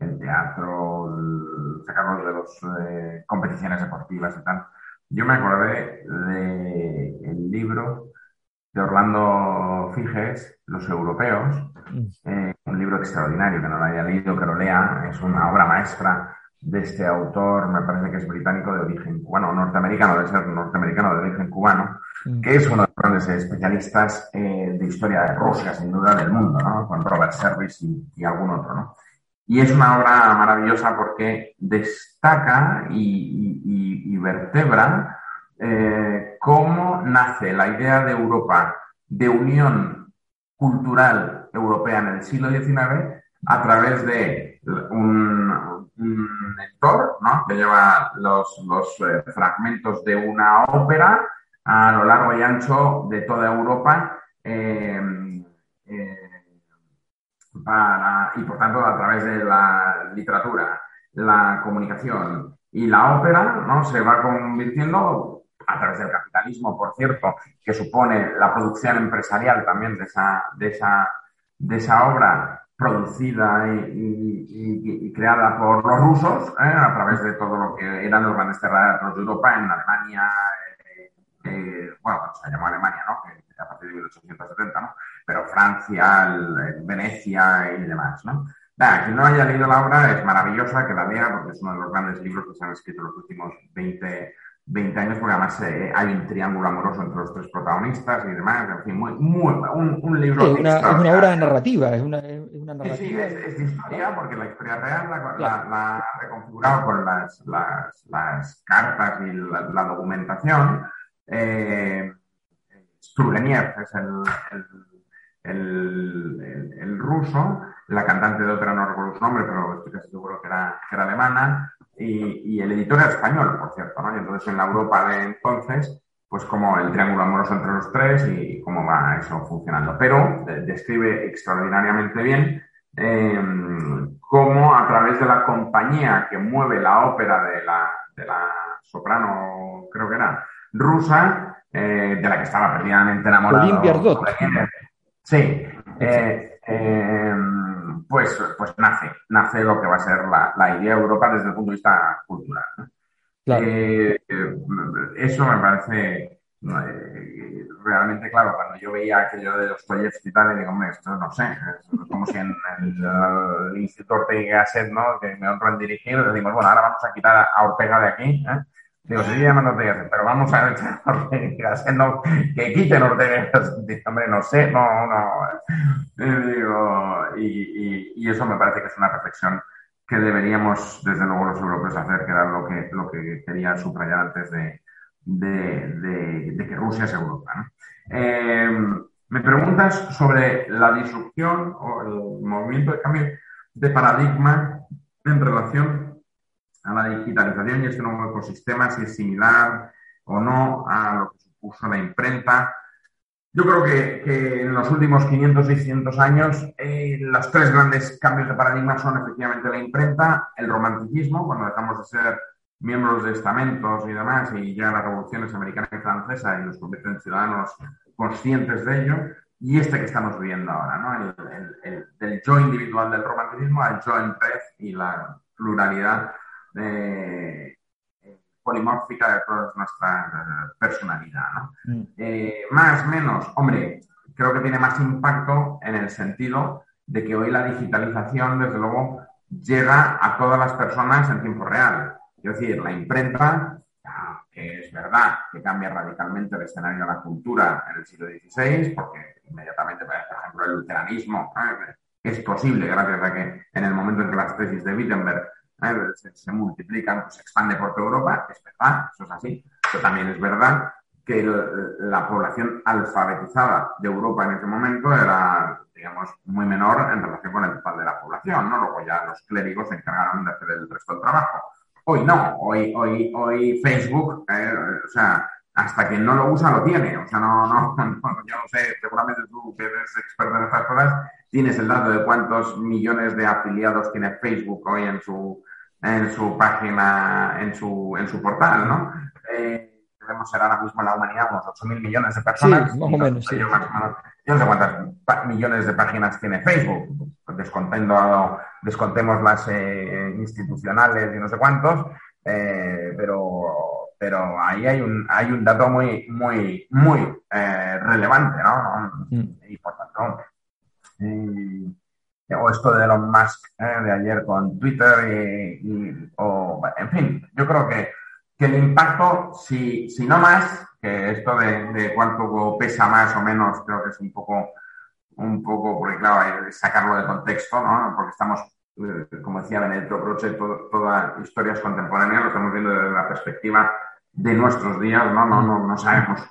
el teatro, sacarlos de las eh, competiciones deportivas y tal. Yo me acordé del libro de Orlando Figes, Los Europeos, mm. eh, un libro extraordinario, que no lo haya leído, que lo lea, es una obra maestra de este autor, me parece que es británico de origen cubano, norteamericano, debe ser norteamericano de origen cubano, mm. que es uno de los grandes especialistas eh, de historia de Rusia, sin duda, del mundo, ¿no? con Robert Service y, y algún otro. ¿no? Y es una obra maravillosa porque destaca y, vertebra eh, cómo nace la idea de Europa de unión cultural europea en el siglo XIX a través de un, lector que lleva los, eh, fragmentos de una ópera a lo largo y ancho de toda Europa. Eh, y por tanto a través de la literatura, la comunicación y la ópera, ¿no? Se va convirtiendo a través del capitalismo, por cierto, que supone la producción empresarial también de esa, de esa, de esa obra producida y, creada por los rusos ¿eh? a través de todo lo que eran los grandes teatros de Europa en Alemania, eh, eh, bueno, se llamó Alemania, ¿no? a partir de 1870, ¿no? pero Francia, Venecia y demás, ¿no? Quien no haya leído la obra es maravillosa que la lea porque es uno de los grandes libros que se han escrito en los últimos 20, 20 años, porque además eh, hay un triángulo amoroso entre los tres protagonistas y demás. En fin, muy, muy, un, libro. es una obra narrativa, es una, es una narrativa. Sí, es, historia, porque la historia real la, ha reconfigurado con las, las, las cartas y la, documentación. Eh, Turgeniev es el el, el, ruso, la cantante de ópera no recuerdo su nombre, pero estoy casi seguro que era, que era alemana, y, y, el editor era español, por cierto, ¿no? Y entonces en la Europa de entonces, pues como el triángulo amoroso entre los tres y cómo va eso funcionando. Pero eh, describe extraordinariamente bien eh, cómo a través de la compañía que mueve la ópera de la, de la soprano, creo que era, rusa, eh, de la que estaba perdidamente enamorado. Sí, eh, em, pues, pues nace, nace lo que va a ser la, idea de Europa desde el punto de vista cultural. Eh, eso me parece eh, realmente claro. Cuando yo veía aquello de los proyectos y tal, digo, hombre, esto no sé, es como si en el, Instituto Ortega y Gasset, ¿no? que me honro en dirigir, decimos, bueno, ahora vamos a quitar a Ortega de aquí. ¿eh? Digo, sí, llamando Ortega pero vamos a echar Ortega *laughs* no, que quiten Ortega hombre, no sé, no, no. Digo, y, y, eso me parece que es una reflexión que deberíamos, desde luego, los europeos hacer, que era lo que, lo que quería subrayar antes de, de, de, que Rusia es Europa. Eh, me preguntas sobre la disrupción o el movimiento de cambio de paradigma en relación a la digitalización y este nuevo ecosistema, si es similar o no a lo que supuso la imprenta. Yo creo que, en los últimos 500, 600 años eh, los tres grandes cambios de paradigma son efectivamente la imprenta, el romanticismo, cuando dejamos de ser miembros de estamentos y demás y ya las revoluciones americana y francesa y nos convierten en ciudadanos conscientes de ello, y este que estamos viviendo ahora, ¿no? El, del yo individual del romanticismo al yo en red y la pluralidad eh, polimórfica de toda nuestra eh, personalidad. ¿no? Mm. Eh, más, menos, hombre, creo que tiene más impacto en el sentido de que hoy la digitalización, desde luego, llega a todas las personas en tiempo real. Es decir, la imprenta que es verdad que cambia radicalmente el escenario de la cultura en el siglo XVI, porque inmediatamente, por ejemplo, el luteranismo ¿eh? es posible gracias a que en el momento en que las tesis de Wittenberg se, multiplican, pues se expande por toda Europa, es verdad, eso es así, pero también es verdad que la población alfabetizada de Europa en ese momento era, digamos, muy menor en relación con el total de la población, ¿no? Luego ya los clérigos se encargaron de hacer el resto del trabajo. Hoy no, hoy, hoy, hoy Facebook, eh, o sea, hasta que no lo usa lo tiene. O sea, no, no, *laughs* no, yo no sé, seguramente tú que eres experto en estas cosas, tienes el dato de cuántos millones de afiliados tiene Facebook hoy en su, en su página, en su, en su portal, ¿no? Eh, debemos ser ahora mismo en la humanidad unos 8.000 millones de personas. Sí, más o menos, sí. Yo, no sé cuántas millones de páginas tiene Facebook, descontendo, descontemos las eh, institucionales y no sé cuántos, eh, pero, pero ahí hay un, hay un dato muy, muy, muy eh, relevante, ¿no? Mm. Y por tanto, o esto de Elon Musk de ayer con Twitter y, o, en fin, yo creo que que el impacto, si, si no más, que esto de, de, cuánto pesa más o menos, creo que es un poco, un poco, porque claro, hay que sacarlo de contexto, ¿no? Porque estamos, eh, como decía Benedetto Croce, todas historias contemporáneas, lo estamos viendo desde la perspectiva de nuestros días, ¿no? No, no, no sabemos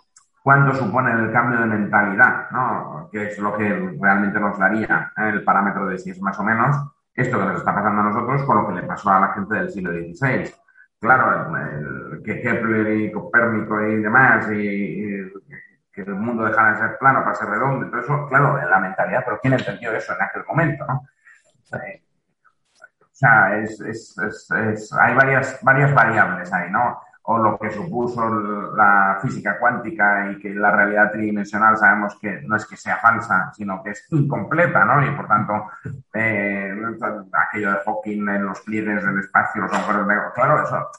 cuánto supone el cambio de mentalidad, ¿no? Que es lo que realmente nos daría ¿eh? el parámetro de si es más o menos esto que nos está pasando a nosotros con lo que le pasó a la gente del siglo XVI claro, el, que Kepler y Copérnico y demás, y, que el mundo dejara de ser plano para ser redondo y todo eso, claro, la mentalidad, pero ¿quién entendió eso en aquel momento? ¿no? O sea, es, es, es, hay varias, varias variables ahí, ¿no? o lo que supuso la física cuántica y que la realidad tridimensional sabemos que no es que sea falsa, sino que es incompleta, ¿no? Y por tanto, eh, aquello de Hawking en los pliegues del espacio, los agujeros negros, claro, eso,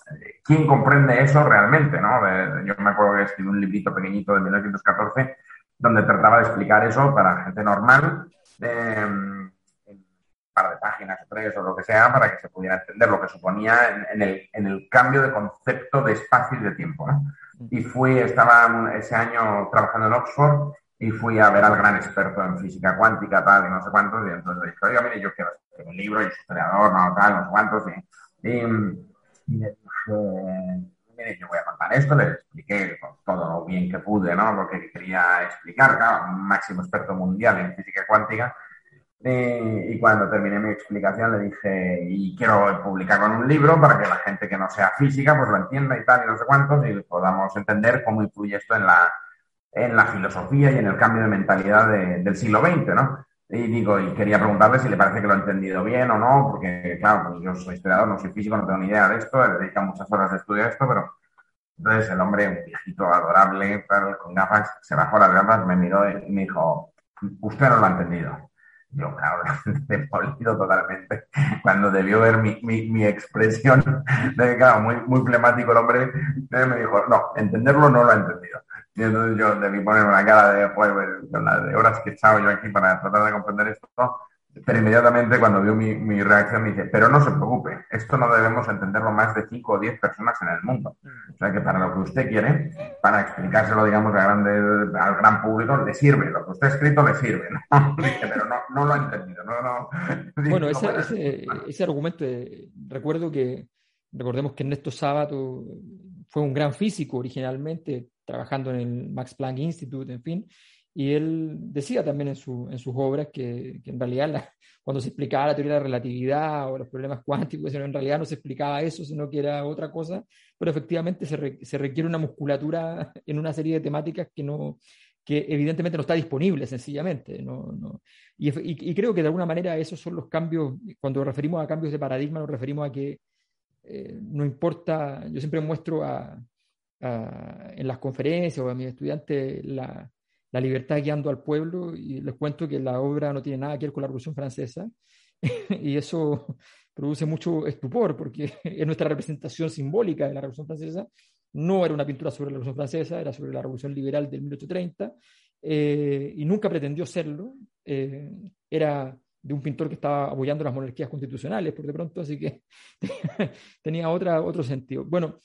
¿quién comprende eso realmente, no? yo me acuerdo que escribí un librito pequeñito de 1914 donde trataba de explicar eso para gente normal. Eh, de páginas o tres o lo que sea para que se pudiera entender lo que suponía en, el, en el, cambio de concepto de espacio y de tiempo. Y fui, estaba ese año trabajando en Oxford y fui a ver al gran experto en física cuántica, tal, y no sé cuántos, y entonces le dije, oiga, mire, yo quiero escribir un libro, y soy no, tal, no sé cuántos, y, y, le dije, mire, yo voy a contar esto, le expliqué todo lo bien que pude, ¿no? Lo que quería explicar, claro, un máximo experto mundial en física cuántica, eh, y cuando terminé mi explicación le dije, y quiero publicar con un libro para que la gente que no sea física pues lo entienda y tal, y no sé cuántos, y podamos entender cómo influye esto en la, en la filosofía y en el cambio de mentalidad del siglo XX, ¿no? Y digo, y quería preguntarle si le parece que lo he entendido bien o no, porque claro, pues yo soy historiador, no soy físico, no tengo ni idea de esto, he dedicado muchas horas de estudio a esto, pero entonces el hombre, un viejito adorable, con gafas, se bajó las gafas, me miró y me dijo, usted no lo ha entendido. Yo, *laughs* me olvido totalmente. Cuando debió ver mi, mi, mi expresión, de, claro, muy, muy flemático el hombre, me dijo, no, entenderlo no lo ha entendido. Y entonces yo debí poner una cara de, pues, con las horas que he echado yo aquí para tratar de comprender esto, pero inmediatamente cuando vio mi, mi, reacción me dice, pero no se preocupe, esto no debemos entenderlo más de 5 o 10 personas en el mundo. O sea que para lo que usted quiere, para explicárselo, digamos, a grande, al gran público, le sirve. Lo que usted ha escrito le sirve. ¿no? *laughs* pero no, no, lo ha entendido. No, no, *laughs* bueno, ese, ese, ese, argumento, eh, recuerdo que, recordemos que Ernesto Sábato fue un gran físico originalmente, trabajando en el Max Planck Institute, en fin, y él decía también en, su, en sus obras que, que en realidad cuando se explicaba la teoría de la relatividad o los problemas cuánticos, en realidad no se explicaba eso, sino que era otra cosa, pero efectivamente se, se requiere una musculatura en una serie de temáticas que, no, que evidentemente no está disponible sencillamente. No, no. Y, y, creo que de alguna manera esos son los cambios, cuando referimos a cambios de paradigma, nos referimos a que eh, no importa, yo siempre muestro a, a, en las conferencias o a mis estudiantes la la libertad guiando al pueblo y les cuento que la obra no tiene nada que ver con la Revolución Francesa *laughs* y eso *laughs* produce mucho estupor porque *laughs* es nuestra representación simbólica de la Revolución Francesa. No era una pintura sobre la Revolución Francesa, era sobre la Revolución Liberal del 1830 eh, y nunca pretendió serlo. Eh, era de un pintor que estaba apoyando las monarquías constitucionales por de pronto, así que tenía otra, otro sentido. Bueno,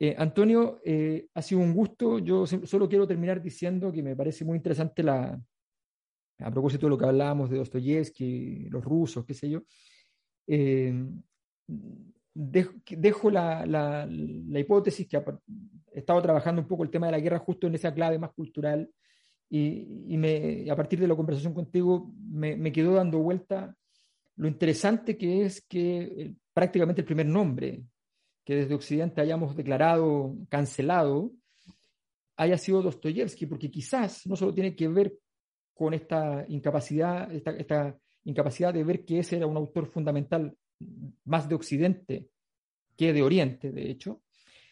Eh, Antonio, eh, ha sido un gusto. Yo solo quiero terminar diciendo que me parece muy interesante la, a propósito de lo que hablábamos de Dostoyevsky, los rusos, qué sé yo. dejo, la, hipótesis que he estado trabajando un poco el tema de la guerra justo en esa clave más cultural y, me, a partir de la conversación contigo me, me, quedó dando vuelta lo interesante que es que prácticamente el primer nombre que desde Occidente hayamos declarado cancelado haya sido Dostoyevsky, porque quizás no solo tiene que ver con esta incapacidad, esta, incapacidad de ver que ese era un autor fundamental más de Occidente que de Oriente, de hecho,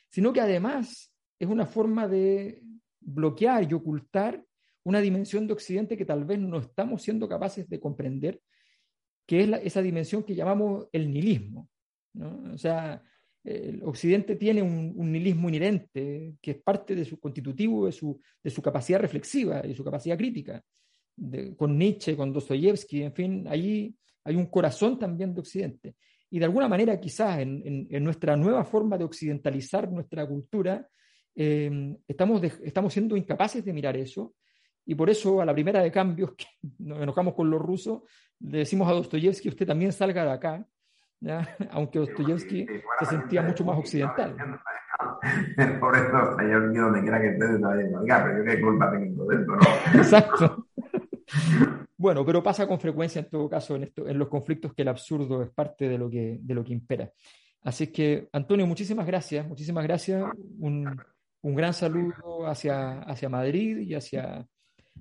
sino que además es una forma de bloquear y ocultar una dimensión de Occidente que tal vez no estamos siendo capaces de comprender, que es esa dimensión que llamamos el nihilismo. O sea, el Occidente tiene un, nihilismo inherente que es parte de su constitutivo, de su, de su capacidad reflexiva y su capacidad crítica. con Nietzsche, con Dostoyevsky, en fin, allí hay un corazón también de Occidente. Y de alguna manera, quizás en, en, nuestra nueva forma de occidentalizar nuestra cultura, eh, estamos, estamos siendo incapaces de mirar eso. Y por eso, a la primera de cambios, *laughs* que nos enojamos con los rusos, le decimos a Dostoyevsky, usted también salga de acá, *laughs* aunque Dostoyevsky se sentía mucho más occidental. *laughs* Por eso Dostoyevsky donde quiera que esté, oiga, pero yo qué culpa tengo de esto, ¿no? *laughs* Exacto. Bueno, pero pasa con frecuencia en todo caso en, esto, en los conflictos que el absurdo es parte de lo que, de lo que impera. Así que, Antonio, muchísimas gracias, muchísimas gracias. Un, un gran saludo hacia, hacia Madrid y hacia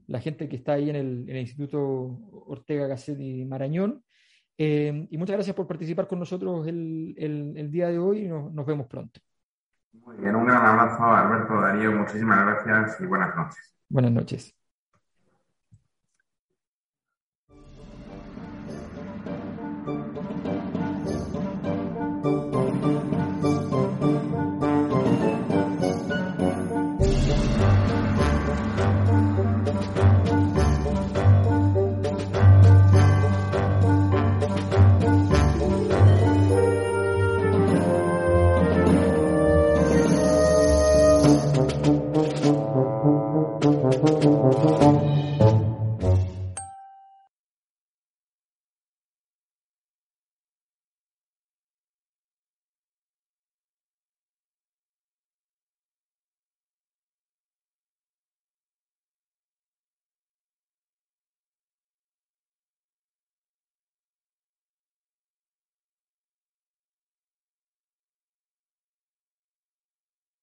la gente que está ahí en el, en el Instituto Ortega Gasset y Marañón. Eh, y muchas gracias por participar con nosotros el, el, día de hoy y nos, nos, vemos pronto. Muy bien, un gran abrazo, Alberto Darío, muchísimas gracias y buenas noches. Buenas noches.